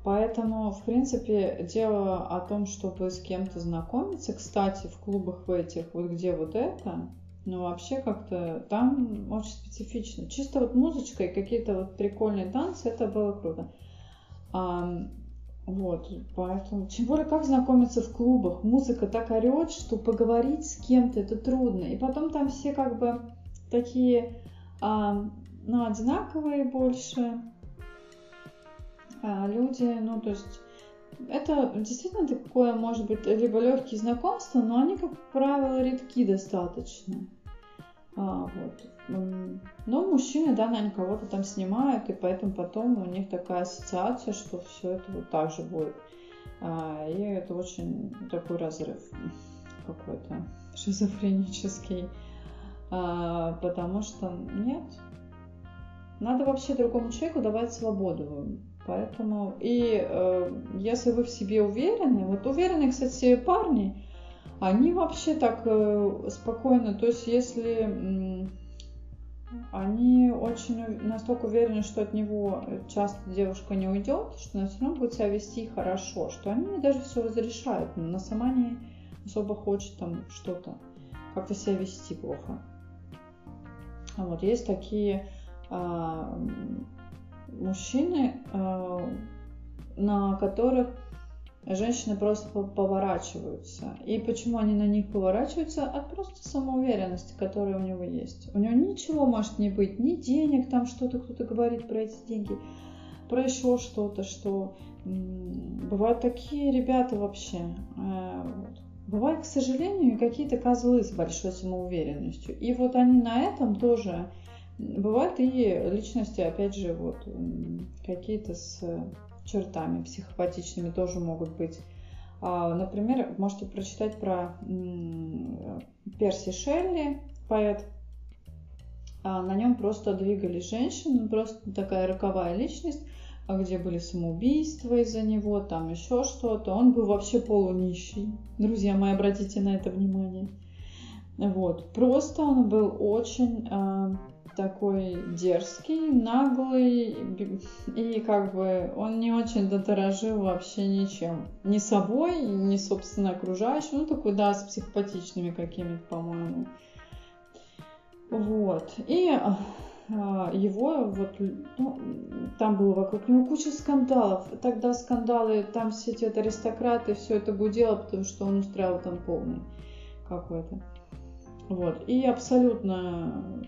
Поэтому, в принципе, дело о том, чтобы с кем-то знакомиться, кстати, в клубах в этих, вот где вот это, ну, вообще как-то там очень специфично. Чисто вот музычка и какие-то вот прикольные танцы, это было круто. Вот, поэтому, тем более, как знакомиться в клубах, музыка так орет, что поговорить с кем-то это трудно. И потом там все как бы такие, а, ну, одинаковые больше а, люди, ну, то есть это действительно такое, может быть, либо легкие знакомства, но они, как правило, редки достаточно. А, вот. Но мужчины, да, наверное, кого-то там снимают, и поэтому потом у них такая ассоциация, что все это вот так же будет. А, и это очень такой разрыв какой-то шизофренический. А, потому что нет, надо вообще другому человеку давать свободу. Поэтому, и э, если вы в себе уверены, вот уверены, кстати, парни, они вообще так э, спокойно, то есть если они очень настолько уверены, что от него часто девушка не уйдет, что она все равно будет себя вести хорошо, что они даже все разрешают, но она сама не особо хочет там что-то, как-то себя вести плохо. А вот есть такие а, мужчины, а, на которых женщины просто поворачиваются. И почему они на них поворачиваются? От просто самоуверенности, которая у него есть. У него ничего может не быть, ни денег, там что-то кто-то говорит про эти деньги, про еще что-то, что бывают такие ребята вообще. Э, бывают, к сожалению, какие-то козлы с большой самоуверенностью. И вот они на этом тоже бывают и личности, опять же, вот какие-то с чертами психопатичными тоже могут быть. А, например, можете прочитать про Перси Шелли, поэт. А, на нем просто двигались женщины, просто такая роковая личность, а где были самоубийства из-за него, там еще что-то. Он был вообще полунищий. Друзья мои, обратите на это внимание. Вот. Просто он был очень такой дерзкий, наглый, и как бы он не очень дорожил вообще ничем. Ни собой, ни, собственно, окружающим. Ну, такой, да, с психопатичными какими-то, по-моему. Вот. И а, его вот, ну, там было вокруг него куча скандалов. Тогда скандалы, там все эти аристократы, все это гудело, потому что он устраивал там полный какой-то. Вот. И абсолютно,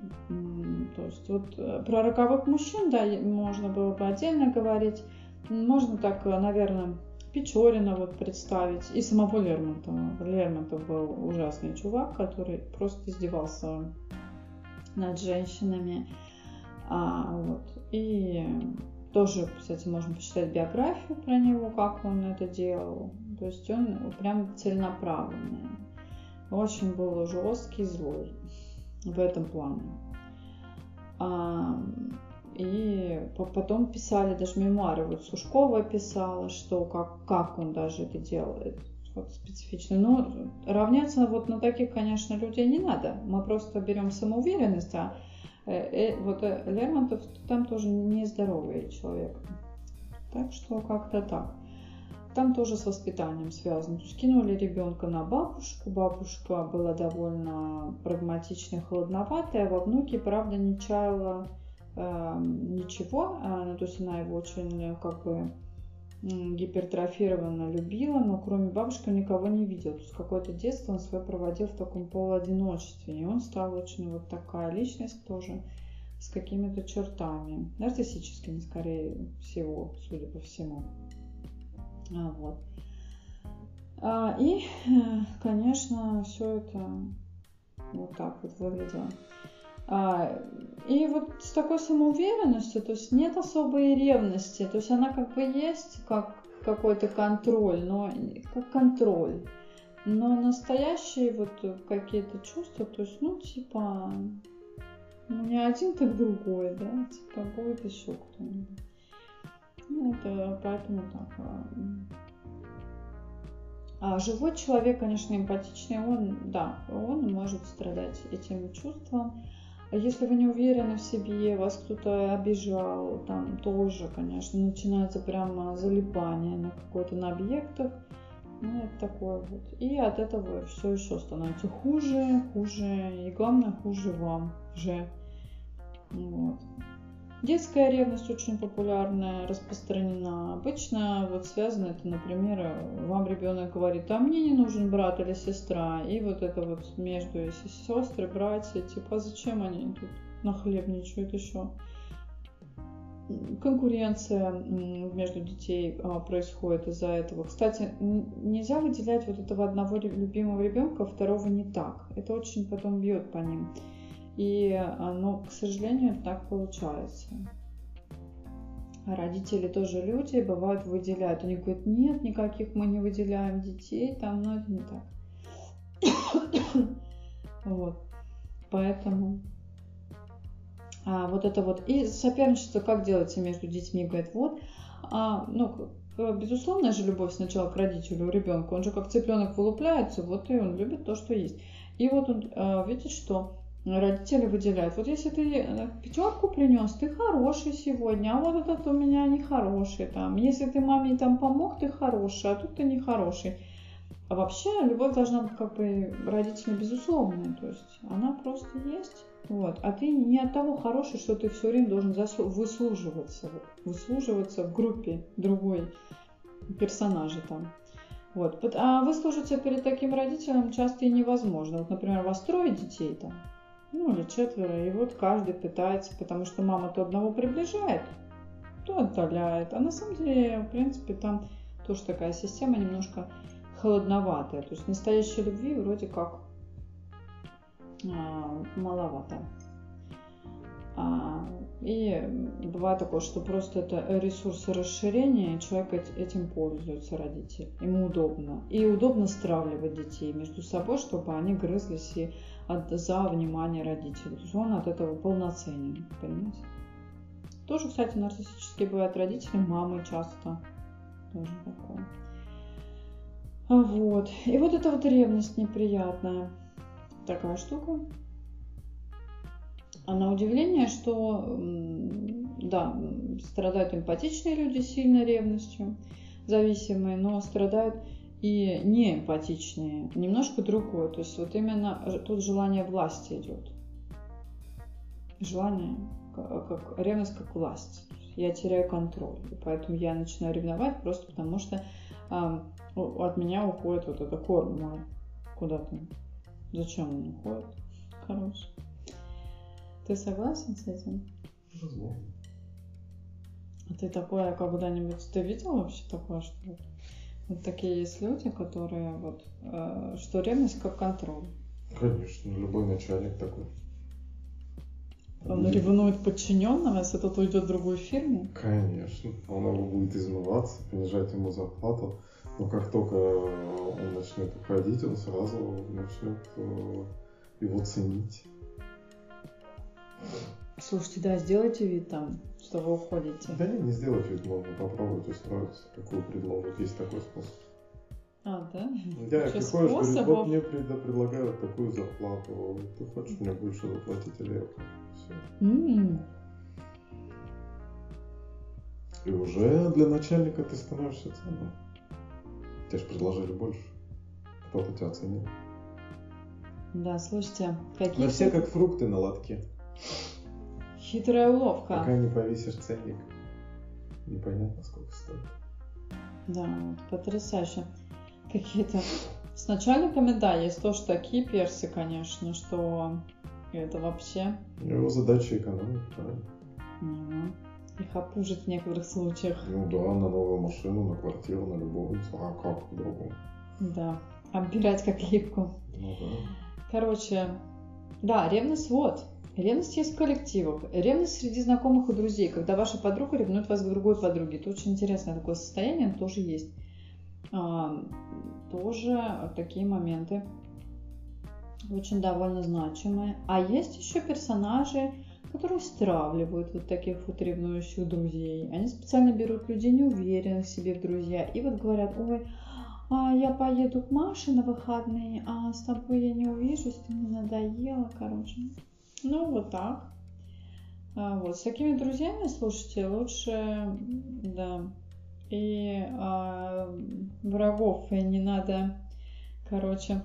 то есть вот э, про роковых мужчин, да, можно было бы отдельно говорить. Можно так, э, наверное, Печорина вот представить и самого Лермонтова. Лермонтов был ужасный чувак, который просто издевался над женщинами. А, вот. И тоже, кстати, можно почитать биографию про него, как он это делал. То есть он прям целенаправленный очень был жесткий, злой в этом плане. А, и потом писали даже мемуары. Вот Сушкова писала, что как, как он даже это делает. Вот специфично. Но равняться вот на таких, конечно, людей не надо. Мы просто берем самоуверенность, а э, э, вот э, Лермонтов там тоже нездоровый человек. Так что как-то так. Там тоже с воспитанием связано. То есть кинули ребенка на бабушку. Бабушка была довольно прагматичной, холодноватая. Во внуке, правда, не чаяла э, ничего. Э, то есть она его очень как бы гипертрофированно любила, но кроме бабушки он никого не видел. То есть какое-то детство он свое проводил в таком полуодиночестве. И он стал очень вот такая личность тоже с какими-то чертами. Нарциссическими, скорее всего, судя по всему. А, вот. А, и, конечно, все это вот так вот выглядело. А, и вот с такой самоуверенностью, то есть нет особой ревности, то есть она как бы есть как какой-то контроль, но как контроль. Но настоящие вот какие-то чувства, то есть, ну, типа, ну, не один, так другой, да, типа, будет еще кто-нибудь. Ну, это поэтому так. А, а живой человек, конечно, эмпатичный, он, да, он может страдать этим чувством. А если вы не уверены в себе, вас кто-то обижал, там тоже, конечно, начинается прямо залипание на какой-то на объектах. Ну, это такое вот. И от этого все еще становится хуже, хуже, и главное, хуже вам же. Вот. Детская ревность очень популярная, распространена. Обычно вот связано это, например, вам ребенок говорит, а мне не нужен брат или сестра. И вот это вот между если сестры, братья, типа, а зачем они тут нахлебничают еще? Конкуренция между детей а, происходит из-за этого. Кстати, нельзя выделять вот этого одного любимого ребенка, второго не так. Это очень потом бьет по ним. И оно, к сожалению, так получается. А родители тоже люди, бывают выделяют. Они говорят, нет, никаких мы не выделяем детей, там, но это не так. вот. Поэтому а, вот это вот. И соперничество как делается между детьми? Говорят, вот, а, ну, безусловно же любовь сначала к родителю, ребенку. Он же как цыпленок вылупляется, вот и он любит то, что есть. И вот он а, видит, что родители выделяют. Вот если ты э, пятерку принес, ты хороший сегодня, а вот этот у меня нехороший там. Если ты маме там помог, ты хороший, а тут ты нехороший. А вообще любовь должна быть как бы родителям безусловной, то есть она просто есть. Вот. А ты не от того хороший, что ты все время должен заслу- выслуживаться, выслуживаться в группе другой персонажа там. Вот. А выслужиться перед таким родителем часто и невозможно. Вот, например, вас трое детей там, ну или четверо, и вот каждый пытается, потому что мама то одного приближает, то отдаляет. А на самом деле, в принципе, там тоже такая система немножко холодноватая. То есть настоящей любви вроде как а, маловато. А, и бывает такое, что просто это ресурсы расширения, и человек этим пользуется, родитель. Ему удобно. И удобно стравливать детей между собой, чтобы они грызлись и от, за внимание родителей. То есть он от этого полноценен, понимаете? Тоже, кстати, нарциссические бывают родители, мамы часто. Тоже такое. Вот. И вот эта вот ревность неприятная. Такая штука. А на удивление, что да, страдают эмпатичные люди сильно ревностью, зависимые, но страдают и не эмпатичные, немножко другое. То есть вот именно тут желание власти идет. Желание, как, ревность как власть. Я теряю контроль, и поэтому я начинаю ревновать просто потому, что э, от меня уходит вот это корм мой куда-то. Зачем он уходит? Короче. Ты согласен с этим? Возможно. А ты такое когда-нибудь ты видел вообще такое, что вот, такие есть люди, которые вот э, что ревность как контроль? Конечно, любой начальник такой. Он будет... ревнует подчиненного, если тот уйдет в другую фирму? Конечно. Он его будет измываться, понижать ему зарплату. Но как только он начнет уходить, он сразу начнет э, его ценить. Слушайте, да, сделайте вид там, что вы уходите. Да нет, не сделать вид, можно попробовать устроиться, какую предложат. Есть такой способ. А, да? Да, приходишь, говоришь, вот мне предлагают такую зарплату, ты хочешь мне больше заплатить или это? Все. Mm. И уже для начальника ты становишься ценным. Тебе же предложили больше. Кто-то тебя оценил. Да, слушайте, какие... Но все как фрукты на лотке. Хитрая уловка. Пока не повесишь ценник, непонятно, сколько стоит. Да, потрясающе. Какие-то... Сначала комментарии есть то, что такие персы, конечно, что это вообще... Его задача экономить, правильно? Угу. Их опужить в некоторых случаях. Ну да, на новую машину, на квартиру, на любовницу, а как по-другому? Да, оббирать как липку. Ну да. Короче, да, ревность вот. Ревность есть в коллективах. Ревность среди знакомых и друзей, когда ваша подруга ревнует вас к другой подруге. Это очень интересное такое состояние, тоже есть. А, тоже такие моменты очень довольно значимые. А есть еще персонажи, которые стравливают вот таких вот ревнующих друзей. Они специально берут людей неуверенных себе в друзья и вот говорят, ой, а я поеду к Маше на выходные, а с тобой я не увижусь, ты мне надоела, короче. Ну, вот так. А, вот, с такими друзьями, слушайте, лучше, да, и а, врагов не надо, короче,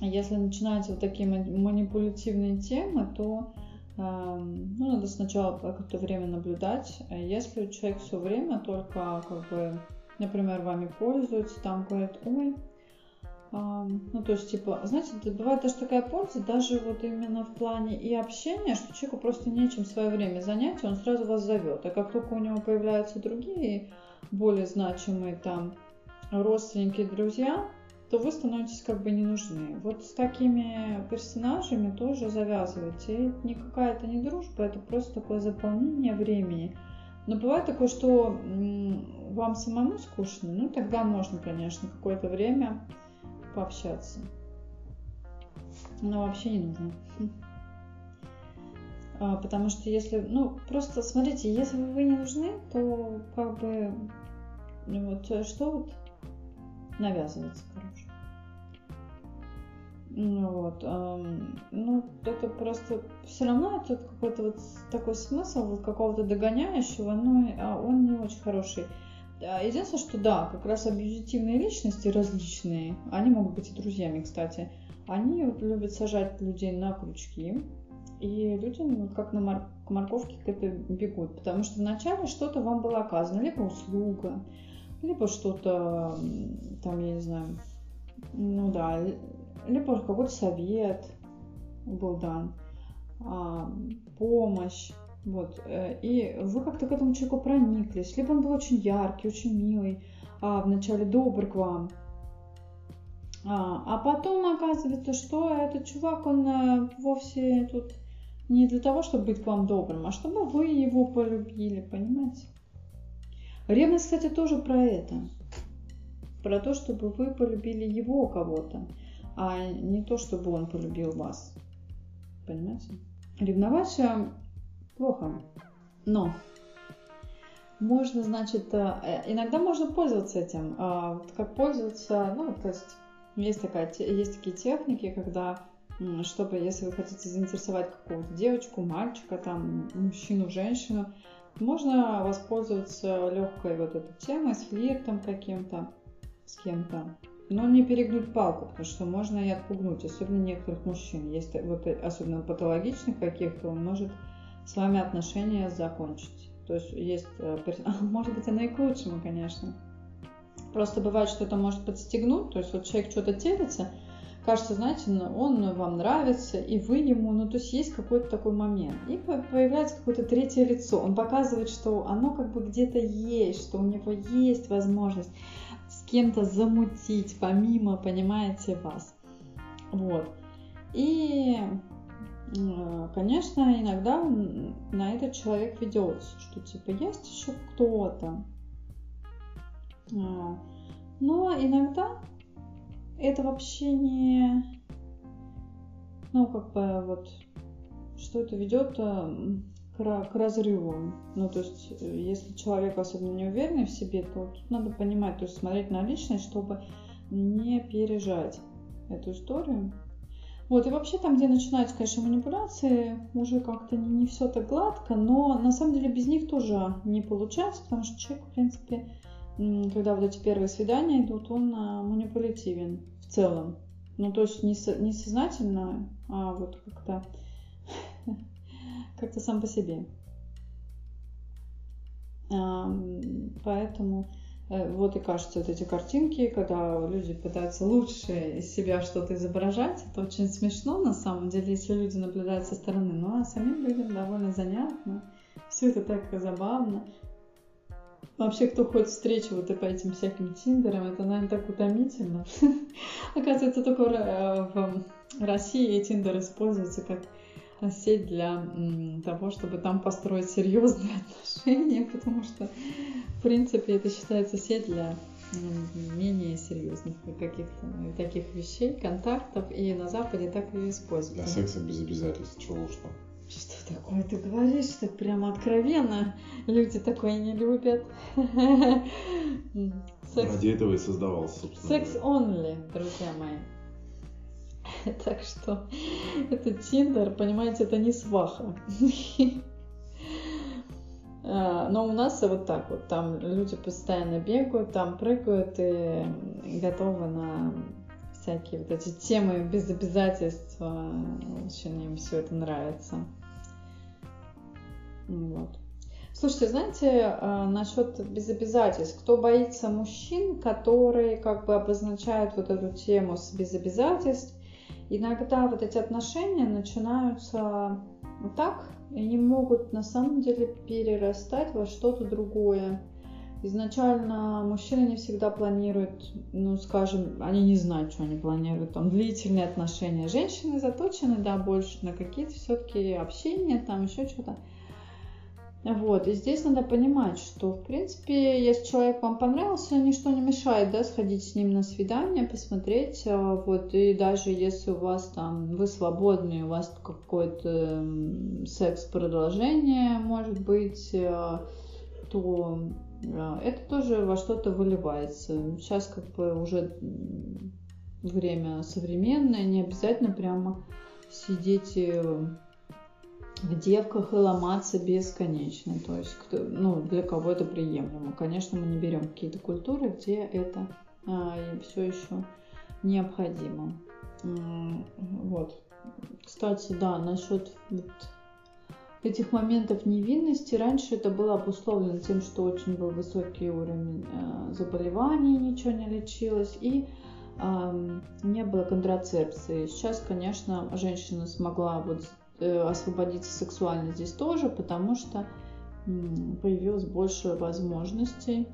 если начинаются вот такие манипулятивные темы, то а, ну, надо сначала какое-то время наблюдать. Если человек все время только, как бы, например, вами пользуется, там говорит, ой, ну, то есть, типа, знаете, бывает даже такая польза, даже вот именно в плане и общения, что человеку просто нечем свое время занять, он сразу вас зовет. А как только у него появляются другие, более значимые там родственники, друзья, то вы становитесь как бы не нужны. Вот с такими персонажами тоже завязывайте. Это не какая-то не дружба, это просто такое заполнение времени. Но бывает такое, что вам самому скучно, ну тогда можно, конечно, какое-то время пообщаться. Но вообще не нужно. А, потому что если, ну, просто смотрите, если вы не нужны, то как бы, ну, вот э, что вот навязывается, короче. Ну вот, эм, ну это просто все равно это какой-то вот такой смысл вот какого-то догоняющего, но а он не очень хороший. Единственное, что да, как раз абьюзитивные личности различные, они могут быть и друзьями, кстати, они любят сажать людей на крючки, и люди ну, как на мор- к морковке к этой бегут, потому что вначале что-то вам было оказано, либо услуга, либо что-то, там, я не знаю, ну да, либо какой-то совет был дан, а, помощь, вот. Э, и вы как-то к этому человеку прониклись. Либо он был очень яркий, очень милый, а, вначале добр к вам, а, а потом оказывается, что этот чувак, он а, вовсе тут не для того, чтобы быть к вам добрым, а чтобы вы его полюбили, понимаете? Ревность, кстати, тоже про это. Про то, чтобы вы полюбили его кого-то, а не то, чтобы он полюбил вас. Понимаете? Ревновать э, плохо. Но можно, значит, э, иногда можно пользоваться этим. А как пользоваться, ну, то есть есть, такая, есть такие техники, когда чтобы, если вы хотите заинтересовать какую-то девочку, мальчика, там, мужчину, женщину, можно воспользоваться легкой вот этой темой, с флиртом каким-то, с кем-то. Но не перегнуть палку, потому что можно и отпугнуть, особенно некоторых мужчин. Есть вот особенно патологичных каких-то, он может с вами отношения закончить. То есть есть, э, может быть, оно и к лучшему, конечно. Просто бывает, что это может подстегнуть, то есть вот человек что-то телится, кажется, знаете, он вам нравится, и вы ему, ну, то есть есть какой-то такой момент. И появляется какое-то третье лицо. Он показывает, что оно как бы где-то есть, что у него есть возможность с кем-то замутить, помимо, понимаете, вас. Вот. И, конечно, иногда на этот человек ведется, что типа есть еще кто-то. А, но иногда это вообще не, ну, как бы вот, что это ведет к, к разрыву. Ну, то есть, э, если человек особенно не уверенный в себе, то тут надо понимать, то есть смотреть на личность, чтобы не пережать эту историю. Вот, и вообще там, где начинаются, конечно, манипуляции, уже как-то не, не все так гладко, но на самом деле без них тоже не получается, потому что человек, в принципе, когда вот эти первые свидания идут, он а, манипулятивен в целом. Ну, то есть не, со, не сознательно, а вот как-то как-то сам по себе. Поэтому вот и кажется, вот эти картинки, когда люди пытаются лучше из себя что-то изображать, это очень смешно на самом деле, если люди наблюдают со стороны, ну а самим людям довольно занятно, все это так забавно. Вообще, кто ходит встречи вот и по этим всяким тиндерам, это, наверное, так утомительно. Оказывается, только э, в России тиндер используется как сеть для того, чтобы там построить серьезные отношения, потому что, в принципе, это считается сеть для менее серьезных каких-то таких вещей, контактов, и на Западе так и используют. Для секса без обязательств, чего уж там. Что такое ты говоришь? Ты прямо откровенно. Люди такое не любят. Секс... Ради этого и создавался, собственно. Секс only, друзья мои. Так что это Тиндер, понимаете, это не сваха. А, но у нас вот так вот, там люди постоянно бегают, там прыгают и готовы на всякие вот эти темы без обязательства. Очень им все это нравится. Вот. Слушайте, знаете, а, насчет без обязательств. Кто боится мужчин, которые как бы обозначают вот эту тему с без обязательств, иногда вот эти отношения начинаются так, и они могут на самом деле перерастать во что-то другое. Изначально мужчины не всегда планируют, ну, скажем, они не знают, что они планируют, там, длительные отношения. Женщины заточены, да, больше на какие-то все-таки общения, там, еще что-то. Вот, и здесь надо понимать, что, в принципе, если человек вам понравился, ничто не мешает, да, сходить с ним на свидание, посмотреть, а, вот, и даже если у вас там, вы свободны, у вас какое-то секс-продолжение, может быть, а, то а, это тоже во что-то выливается. Сейчас как бы уже время современное, не обязательно прямо сидеть э, в девках и ломаться бесконечно. То есть, кто, ну, для кого это приемлемо. Конечно, мы не берем какие-то культуры, где это а, все еще необходимо. Вот. Кстати, да, насчет вот этих моментов невинности. Раньше это было обусловлено тем, что очень был высокий уровень э, заболеваний, ничего не лечилось, и э, не было контрацепции. Сейчас, конечно, женщина смогла вот освободиться сексуально здесь тоже, потому что появилось больше возможностей.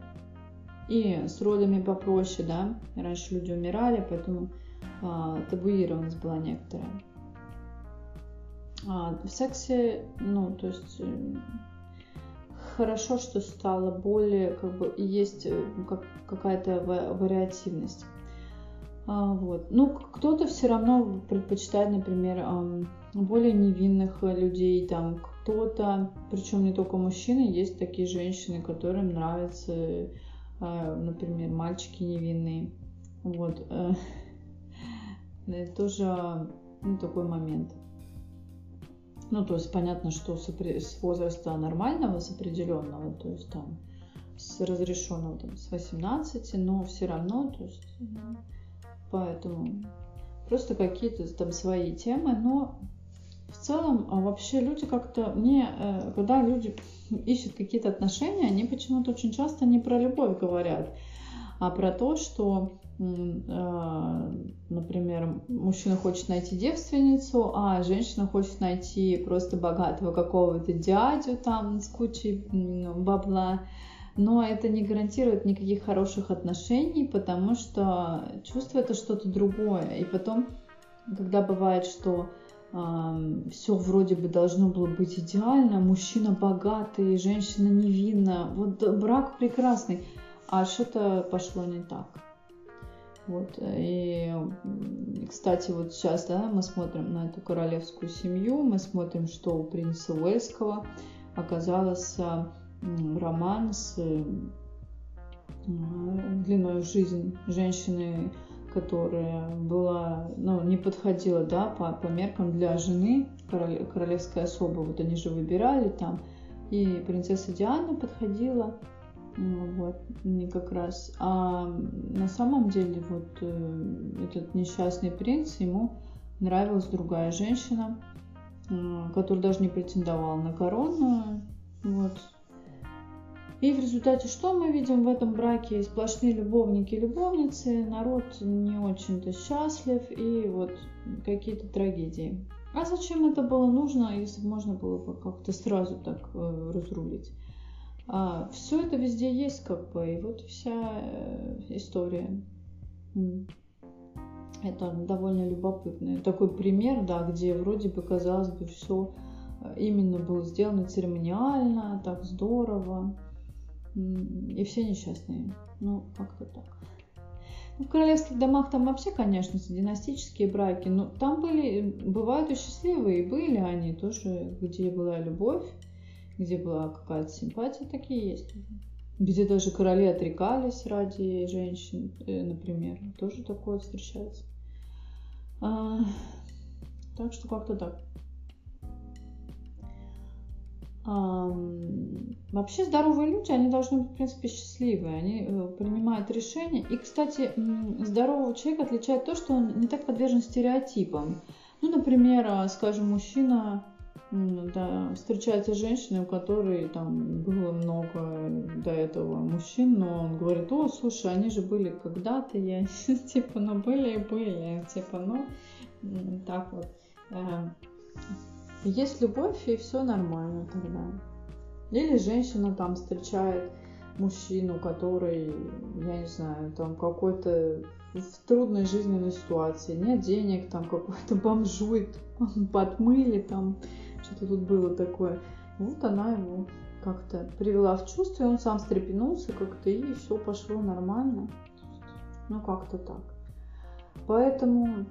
И с родами попроще, да. Раньше люди умирали, поэтому а, табуированность была некоторая. А в сексе, ну, то есть э, хорошо, что стало более, как бы, есть э, как, какая-то вариативность. А, вот. Ну, кто-то все равно предпочитает, например, более невинных людей, там кто-то, причем не только мужчины, есть такие женщины, которым нравятся, а, например, мальчики невинные. Вот. Э, это тоже ну, такой момент. Ну, то есть понятно, что с, возраста нормального, с определенного, то есть там с разрешенного там, с 18, но все равно, то есть, поэтому просто какие-то там свои темы, но в целом а вообще люди как-то мне, э, когда люди ищут какие-то отношения, они почему-то очень часто не про любовь говорят, а про то, что Э, например, мужчина хочет найти девственницу, а женщина хочет найти просто богатого какого-то дядю там с кучей бабла. Но это не гарантирует никаких хороших отношений, потому что чувство это что-то другое. И потом, когда бывает, что все вроде бы должно было быть идеально, мужчина богатый, женщина невинна, вот брак прекрасный, а что-то пошло не так. Вот. И, кстати, вот сейчас, да, мы смотрим на эту королевскую семью, мы смотрим, что у принца Уэльского оказался роман с длиной в жизнь женщины, которая была, ну, не подходила, да, по, по меркам для жены королевской особы. Вот они же выбирали там, и принцесса Диана подходила ну вот, не как раз. А на самом деле вот э, этот несчастный принц, ему нравилась другая женщина, которая даже не претендовала на корону. Вот. И в результате что мы видим в этом браке? Сплошные любовники и любовницы, народ не очень-то счастлив и вот какие-то трагедии. А зачем это было нужно, если можно было бы как-то сразу так э, разрулить? А, все это везде есть, как бы, и вот вся э, история. Это довольно любопытный такой пример, да, где вроде бы казалось бы все э, именно было сделано церемониально, так здорово, и все несчастные. Ну, как-то так. Ну, в королевских домах там вообще, конечно, династические браки, но там были, бывают и счастливые, и были они тоже, где была любовь, где была какая-то симпатия, такие есть. Где даже короли отрекались ради женщин, э, например. Тоже такое встречается. А, так что как-то так. Вообще здоровые люди, они должны быть, в принципе, счастливые. Они э, принимают решения. И, кстати, здорового человека отличает то, что он не так подвержен стереотипам. Ну, например, а, скажем, мужчина да, встречается женщина, у которой там было много до этого мужчин, но он говорит, о, слушай, они же были когда-то, я типа, ну были и были, типа, ну так вот. Есть любовь и все нормально тогда. Или женщина там встречает мужчину, который, я не знаю, там какой-то в трудной жизненной ситуации, нет денег, там какой-то бомжует, подмыли там, что-то тут было такое. Вот она его как-то привела в чувство, и он сам встрепенулся как-то, и все пошло нормально. Ну, как-то так. Поэтому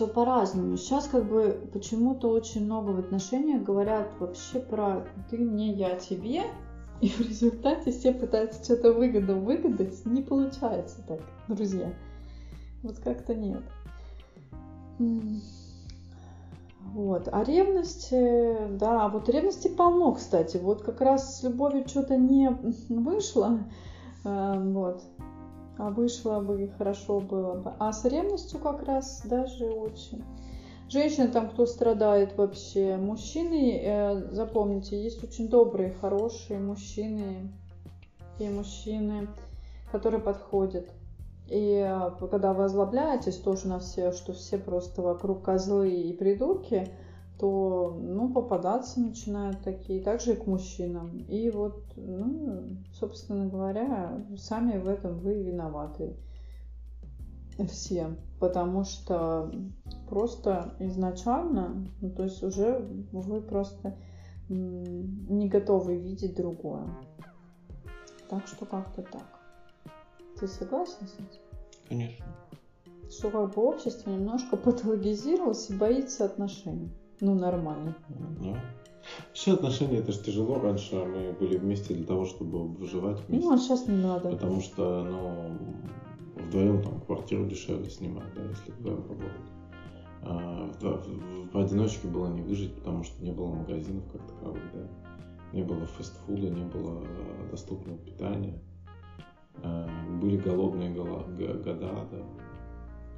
все по-разному. Сейчас как бы почему-то очень много в отношениях говорят вообще про ты мне, я тебе, и в результате все пытаются что-то выгоду выгадать. Не получается так, друзья. Вот как-то нет. Вот. А ревность, да, вот ревности полно, кстати. Вот как раз с любовью что-то не вышло, э, вот. А вышло бы хорошо было бы. А с ревностью как раз даже очень. Женщины там, кто страдает вообще. Мужчины, э, запомните, есть очень добрые, хорошие мужчины. И мужчины, которые подходят. И э, когда вы озлобляетесь тоже на все, что все просто вокруг козлы и придурки, то, ну, попадаться начинают такие, также и к мужчинам. И вот, ну, собственно говоря, сами в этом вы виноваты все, потому что просто изначально, ну, то есть уже вы просто не готовы видеть другое. Так что как-то так. Ты согласен с этим? Конечно. Что как бы общество немножко патологизировалось и боится отношений. Ну, нормально. Да. Вообще отношения это же тяжело. Раньше мы были вместе для того, чтобы выживать вместе. Ну, а сейчас не надо. Потому что, ну, вдвоем там квартиру дешевле снимать, да, если вдвоем работать. А, в, в, в одиночке было не выжить, потому что не было магазинов как таковых, да. Не было фастфуда, не было доступного питания. А, были голодные года, да,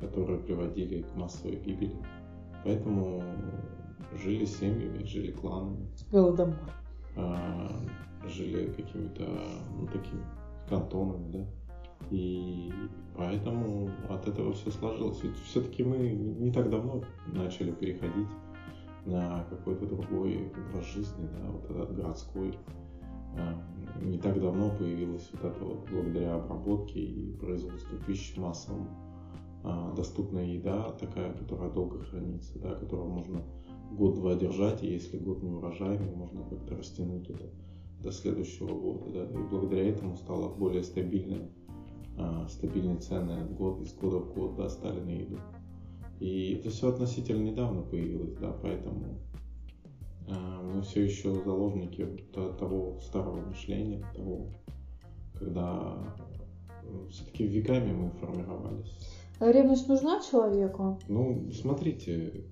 которые приводили к массовой гибели. Поэтому жили семьями, жили кланами. Голодомор. А, жили какими-то ну, такими кантонами, да. И поэтому от этого все сложилось. Ведь все-таки мы не так давно начали переходить на какой-то другой образ жизни, да, вот этот городской. А, не так давно появилась вот это вот благодаря обработке и производству пищи массовому а, доступная еда, такая, которая долго хранится, да, которую можно год-два держать, и если год не урожайный, можно как-то растянуть это до следующего года. Да, и благодаря этому стало более стабильным, а, стабильные цены от года, из года в год да, стали на еду. И это все относительно недавно появилось, да, поэтому а, мы все еще заложники того старого мышления, того, когда все-таки веками мы формировались. Ревность нужна человеку? Ну, смотрите,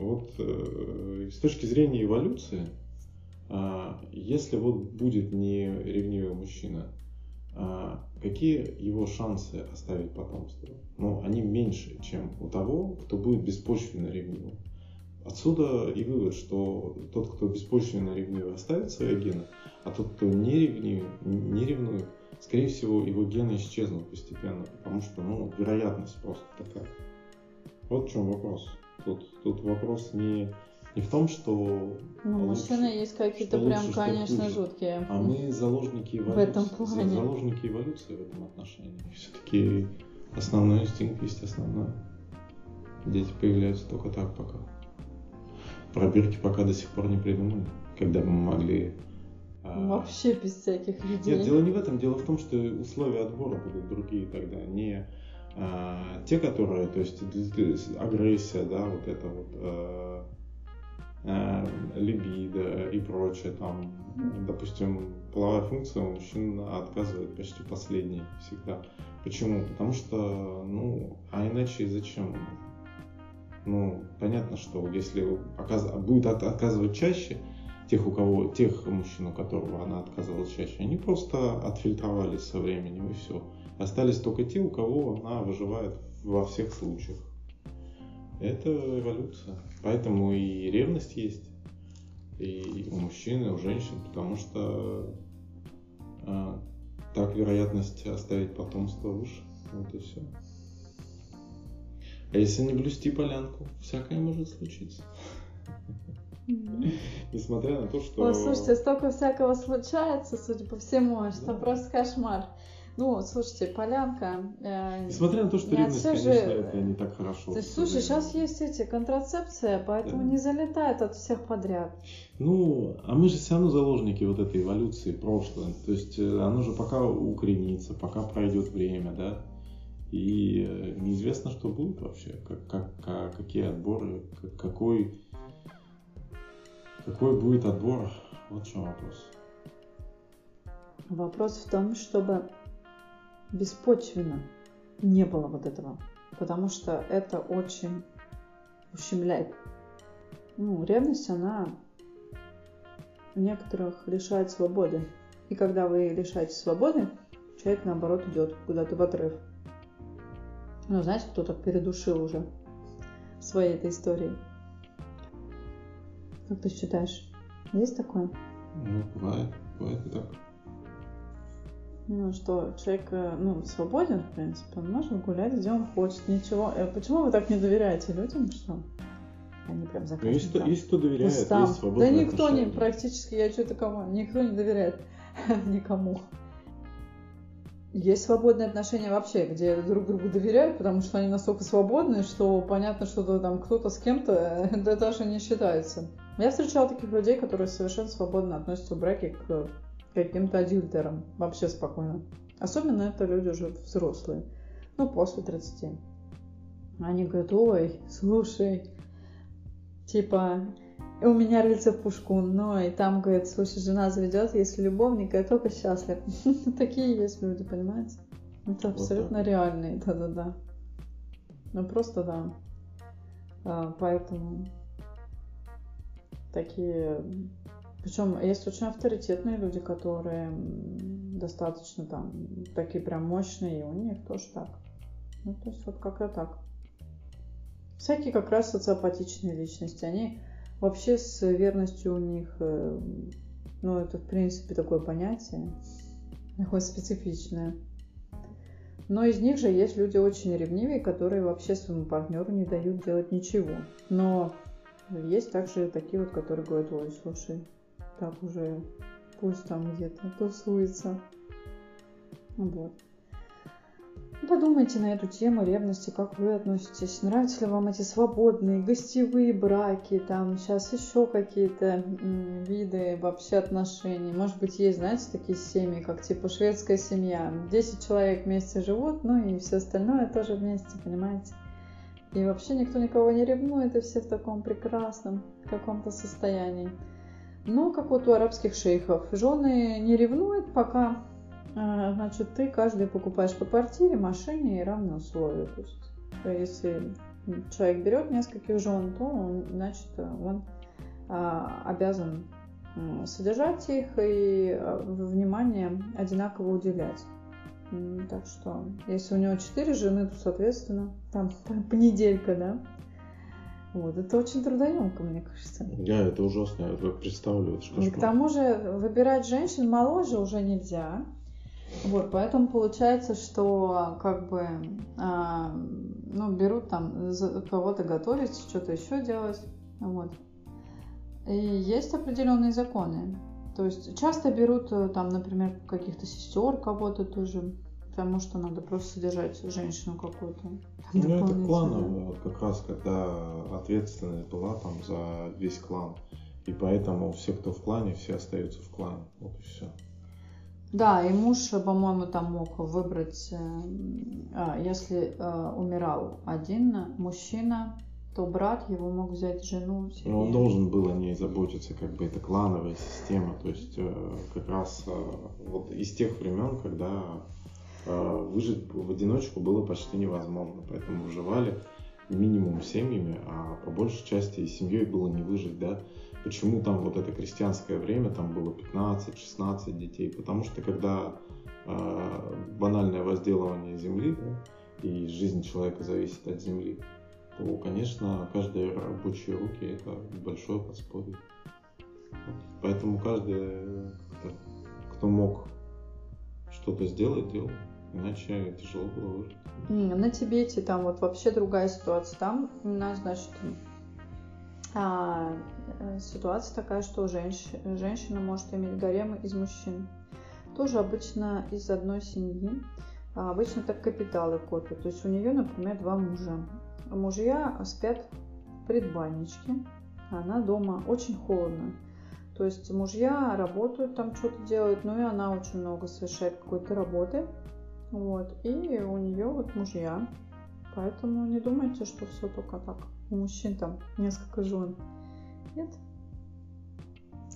вот э, с точки зрения эволюции, э, если вот будет не ревнивый мужчина, э, какие его шансы оставить потомство? Ну, они меньше, чем у того, кто будет беспочвенно ревнивым. Отсюда и вывод, что тот, кто беспочвенно ревнивый, оставит свои гены, а тот, кто не, ревнив, не ревнует, скорее всего, его гены исчезнут постепенно, потому что, ну, вероятность просто такая. Вот в чем вопрос. Тут, тут вопрос не, не в том, что... Ну, мужчины есть какие-то прям, лучше, конечно, жуткие. А мы заложники эволюции. В этом плане. Заложники эволюции в этом отношении. Все-таки основной инстинкт есть основной. Дети появляются только так пока. Пробирки пока до сих пор не придумали. Когда мы могли а, Вообще без всяких людей. Нет, дело не в этом. Дело в том, что условия отбора будут другие тогда. Не а, те, которые, то есть агрессия, да, вот это вот а, а, либидо и прочее, там, допустим, половая функция у мужчин отказывает почти последней всегда. Почему? Потому что, ну, а иначе зачем? Ну, понятно, что если оказ... будет отказывать чаще, тех, у кого, тех мужчин, у которого она отказывалась чаще, они просто отфильтровались со временем и все. Остались только те, у кого она выживает во всех случаях. Это эволюция. Поэтому и ревность есть. И у мужчин, и у женщин, потому что а, так вероятность оставить потомство выше. Вот и все. А если не блюсти полянку, всякое может случиться. Несмотря на то, что... Ой, слушайте, столько всякого случается, судя по всему, что да. просто кошмар. Ну, слушайте, полянка. Э, Несмотря на то, что ревность, конечно, же... это не так хорошо. То есть, слушай, сейчас есть эти контрацепция, поэтому да. не залетает от всех подряд. Ну, а мы же все равно заложники вот этой эволюции прошлого. То есть э, оно же пока укоренится, пока пройдет время, да. И э, неизвестно, что будет вообще, как, как, как, какие отборы, какой какой будет отбор? Вот в чем вопрос. Вопрос в том, чтобы беспочвенно не было вот этого. Потому что это очень ущемляет. Ну, ревность, она некоторых лишает свободы. И когда вы лишаете свободы, человек, наоборот, идет куда-то в отрыв. Ну, знаете, кто так передушил уже своей этой историей. Как ты считаешь? Есть такое? Ну, бывает, бывает и так. Ну, что человек, э, ну, свободен, в принципе, он может гулять, где он хочет, ничего. Э, почему вы так не доверяете людям, что? Они прям за Ну, Есть, там есть кто доверяет, есть свободные Да никто не, практически, я что-то кому, никто не доверяет никому. Есть свободные отношения вообще, где друг другу доверяют, потому что они настолько свободны, что понятно, что то там кто-то с кем-то, это даже не считается. Я встречала таких людей, которые совершенно свободно относятся в браке к каким-то адюльтерам. Вообще спокойно. Особенно это люди уже взрослые. Ну, после 30. Они говорят, ой, слушай, типа, у меня рыльце в пушку, но и там, говорит, слушай, жена заведет, если любовник, я только счастлив. Такие есть люди, понимаете? Это абсолютно реальные, да-да-да. Ну, просто да. А, Поэтому такие... Причем есть очень авторитетные люди, которые достаточно там такие прям мощные, и у них тоже так. Ну, то есть вот как-то так. Всякие как раз социопатичные личности, они вообще с верностью у них, э, ну, это в принципе такое понятие, такое специфичное. Но из них же есть люди очень ревнивые, которые вообще своему партнеру не дают делать ничего. Но есть также такие вот, которые говорят, ой, слушай, так уже пусть там где-то тусуется. Вот. Ну, Подумайте на эту тему ревности, как вы относитесь. Нравятся ли вам эти свободные, гостевые браки, там сейчас еще какие-то виды вообще отношений. Может быть, есть, знаете, такие семьи, как типа шведская семья. 10 человек вместе живут, ну и все остальное тоже вместе, понимаете? И вообще никто никого не ревнует, и все в таком прекрасном каком-то состоянии. Ну, как вот у арабских шейхов. Жены не ревнуют, пока а, значит, ты каждый покупаешь по квартире, машине и равные условия. То есть, э, если человек берет нескольких жен, то он, значит, он а, обязан содержать их и а, внимание одинаково уделять. Так что, если у него четыре жены, то, соответственно, там по- понеделька, да? Вот, это очень трудоемко, мне кажется. Да, это ужасно, я представлю, это И к тому же выбирать женщин моложе уже нельзя. Вот, поэтому получается, что как бы а, ну, берут там кого-то готовить, что-то еще делать. Вот. И есть определенные законы. То есть часто берут э, там, например, каких-то сестер кого-то тоже, потому что надо просто содержать женщину какую-то. Ну, это клановое, вот как раз, когда ответственность была там за весь клан. И поэтому все, кто в клане, все остаются в клане. Вот и все. Да, и муж, по-моему, там мог выбрать, э, а, если э, умирал один мужчина, то брат его мог взять жену себе. Но он должен был о ней заботиться, как бы это клановая система. То есть э, как раз вот из тех времен, когда выжить в одиночку было почти невозможно. Поэтому выживали минимум семьями, а по большей части и семьей было не выжить, да. Почему там вот это крестьянское время, там было 15-16 детей? Потому что когда э, банальное возделывание земли, да, и жизнь человека зависит от земли, то, конечно, каждые рабочие руки это большое подспорье. Поэтому каждый, как-то, кто мог что-то сделать, делал. Иначе тяжело было выжить. М, На Тибете там вот вообще другая ситуация. Там у нас, значит, а, э, ситуация такая, что женщ- женщина может иметь гарем из мужчин. Тоже обычно из одной семьи. А обычно так капиталы копят. То есть у нее, например, два мужа. Мужья спят в предбанничке, она дома. Очень холодно. То есть мужья работают, там что-то делают, ну и она очень много совершает какой-то работы. Вот. И у нее вот мужья. Поэтому не думайте, что все только так. У мужчин там несколько жен. Нет.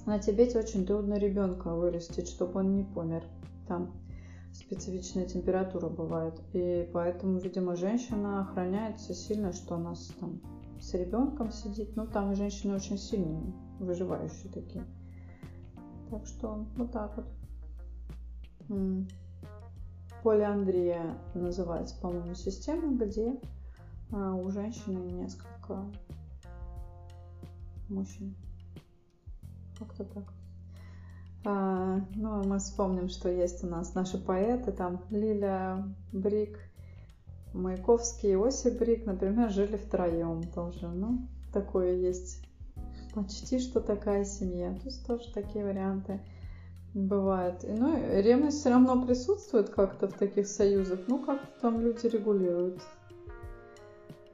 На Тибете очень трудно ребенка вырастить, чтобы он не помер. Там специфичная температура бывает. И поэтому, видимо, женщина охраняется сильно, что у нас там с ребенком сидит. Ну, там женщины очень сильные, выживающие такие. Так что вот так вот. М. Полиандрия называется, по-моему, система, где а, у женщины несколько мужчин. Как-то так. А, ну, а мы вспомним, что есть у нас наши поэты, там Лиля Брик, Маяковский и Осип Брик, например, жили втроем тоже. Ну, такое есть. Почти что такая семья. То есть тоже такие варианты бывают. Ну, ревность все равно присутствует как-то в таких союзах. Ну, как там люди регулируют.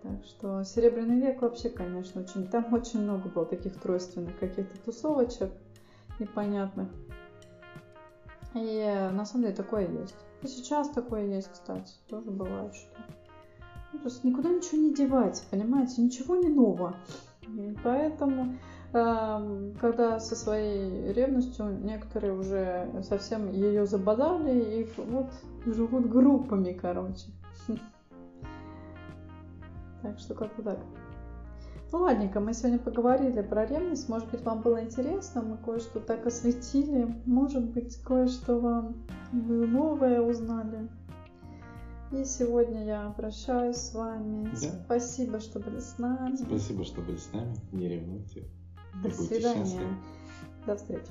Так что Серебряный век вообще, конечно, очень... Там очень много было таких тройственных каких-то тусовочек непонятных. И на самом деле такое есть. И сейчас такое есть, кстати. Тоже бывает, что... Ну, то есть никуда ничего не девать, понимаете? Ничего не нового. И поэтому, когда со своей ревностью некоторые уже совсем ее забодали и вот живут группами, короче. Так что как-то так. Ну ладненько, мы сегодня поговорили про ревность. Может быть, вам было интересно, мы кое-что так осветили. Может быть, кое-что вам вы новое узнали. И сегодня я прощаюсь с вами. Да. Спасибо, что были с нами. Спасибо, что были с нами. Не ревнуйте. До свидания. До встречи.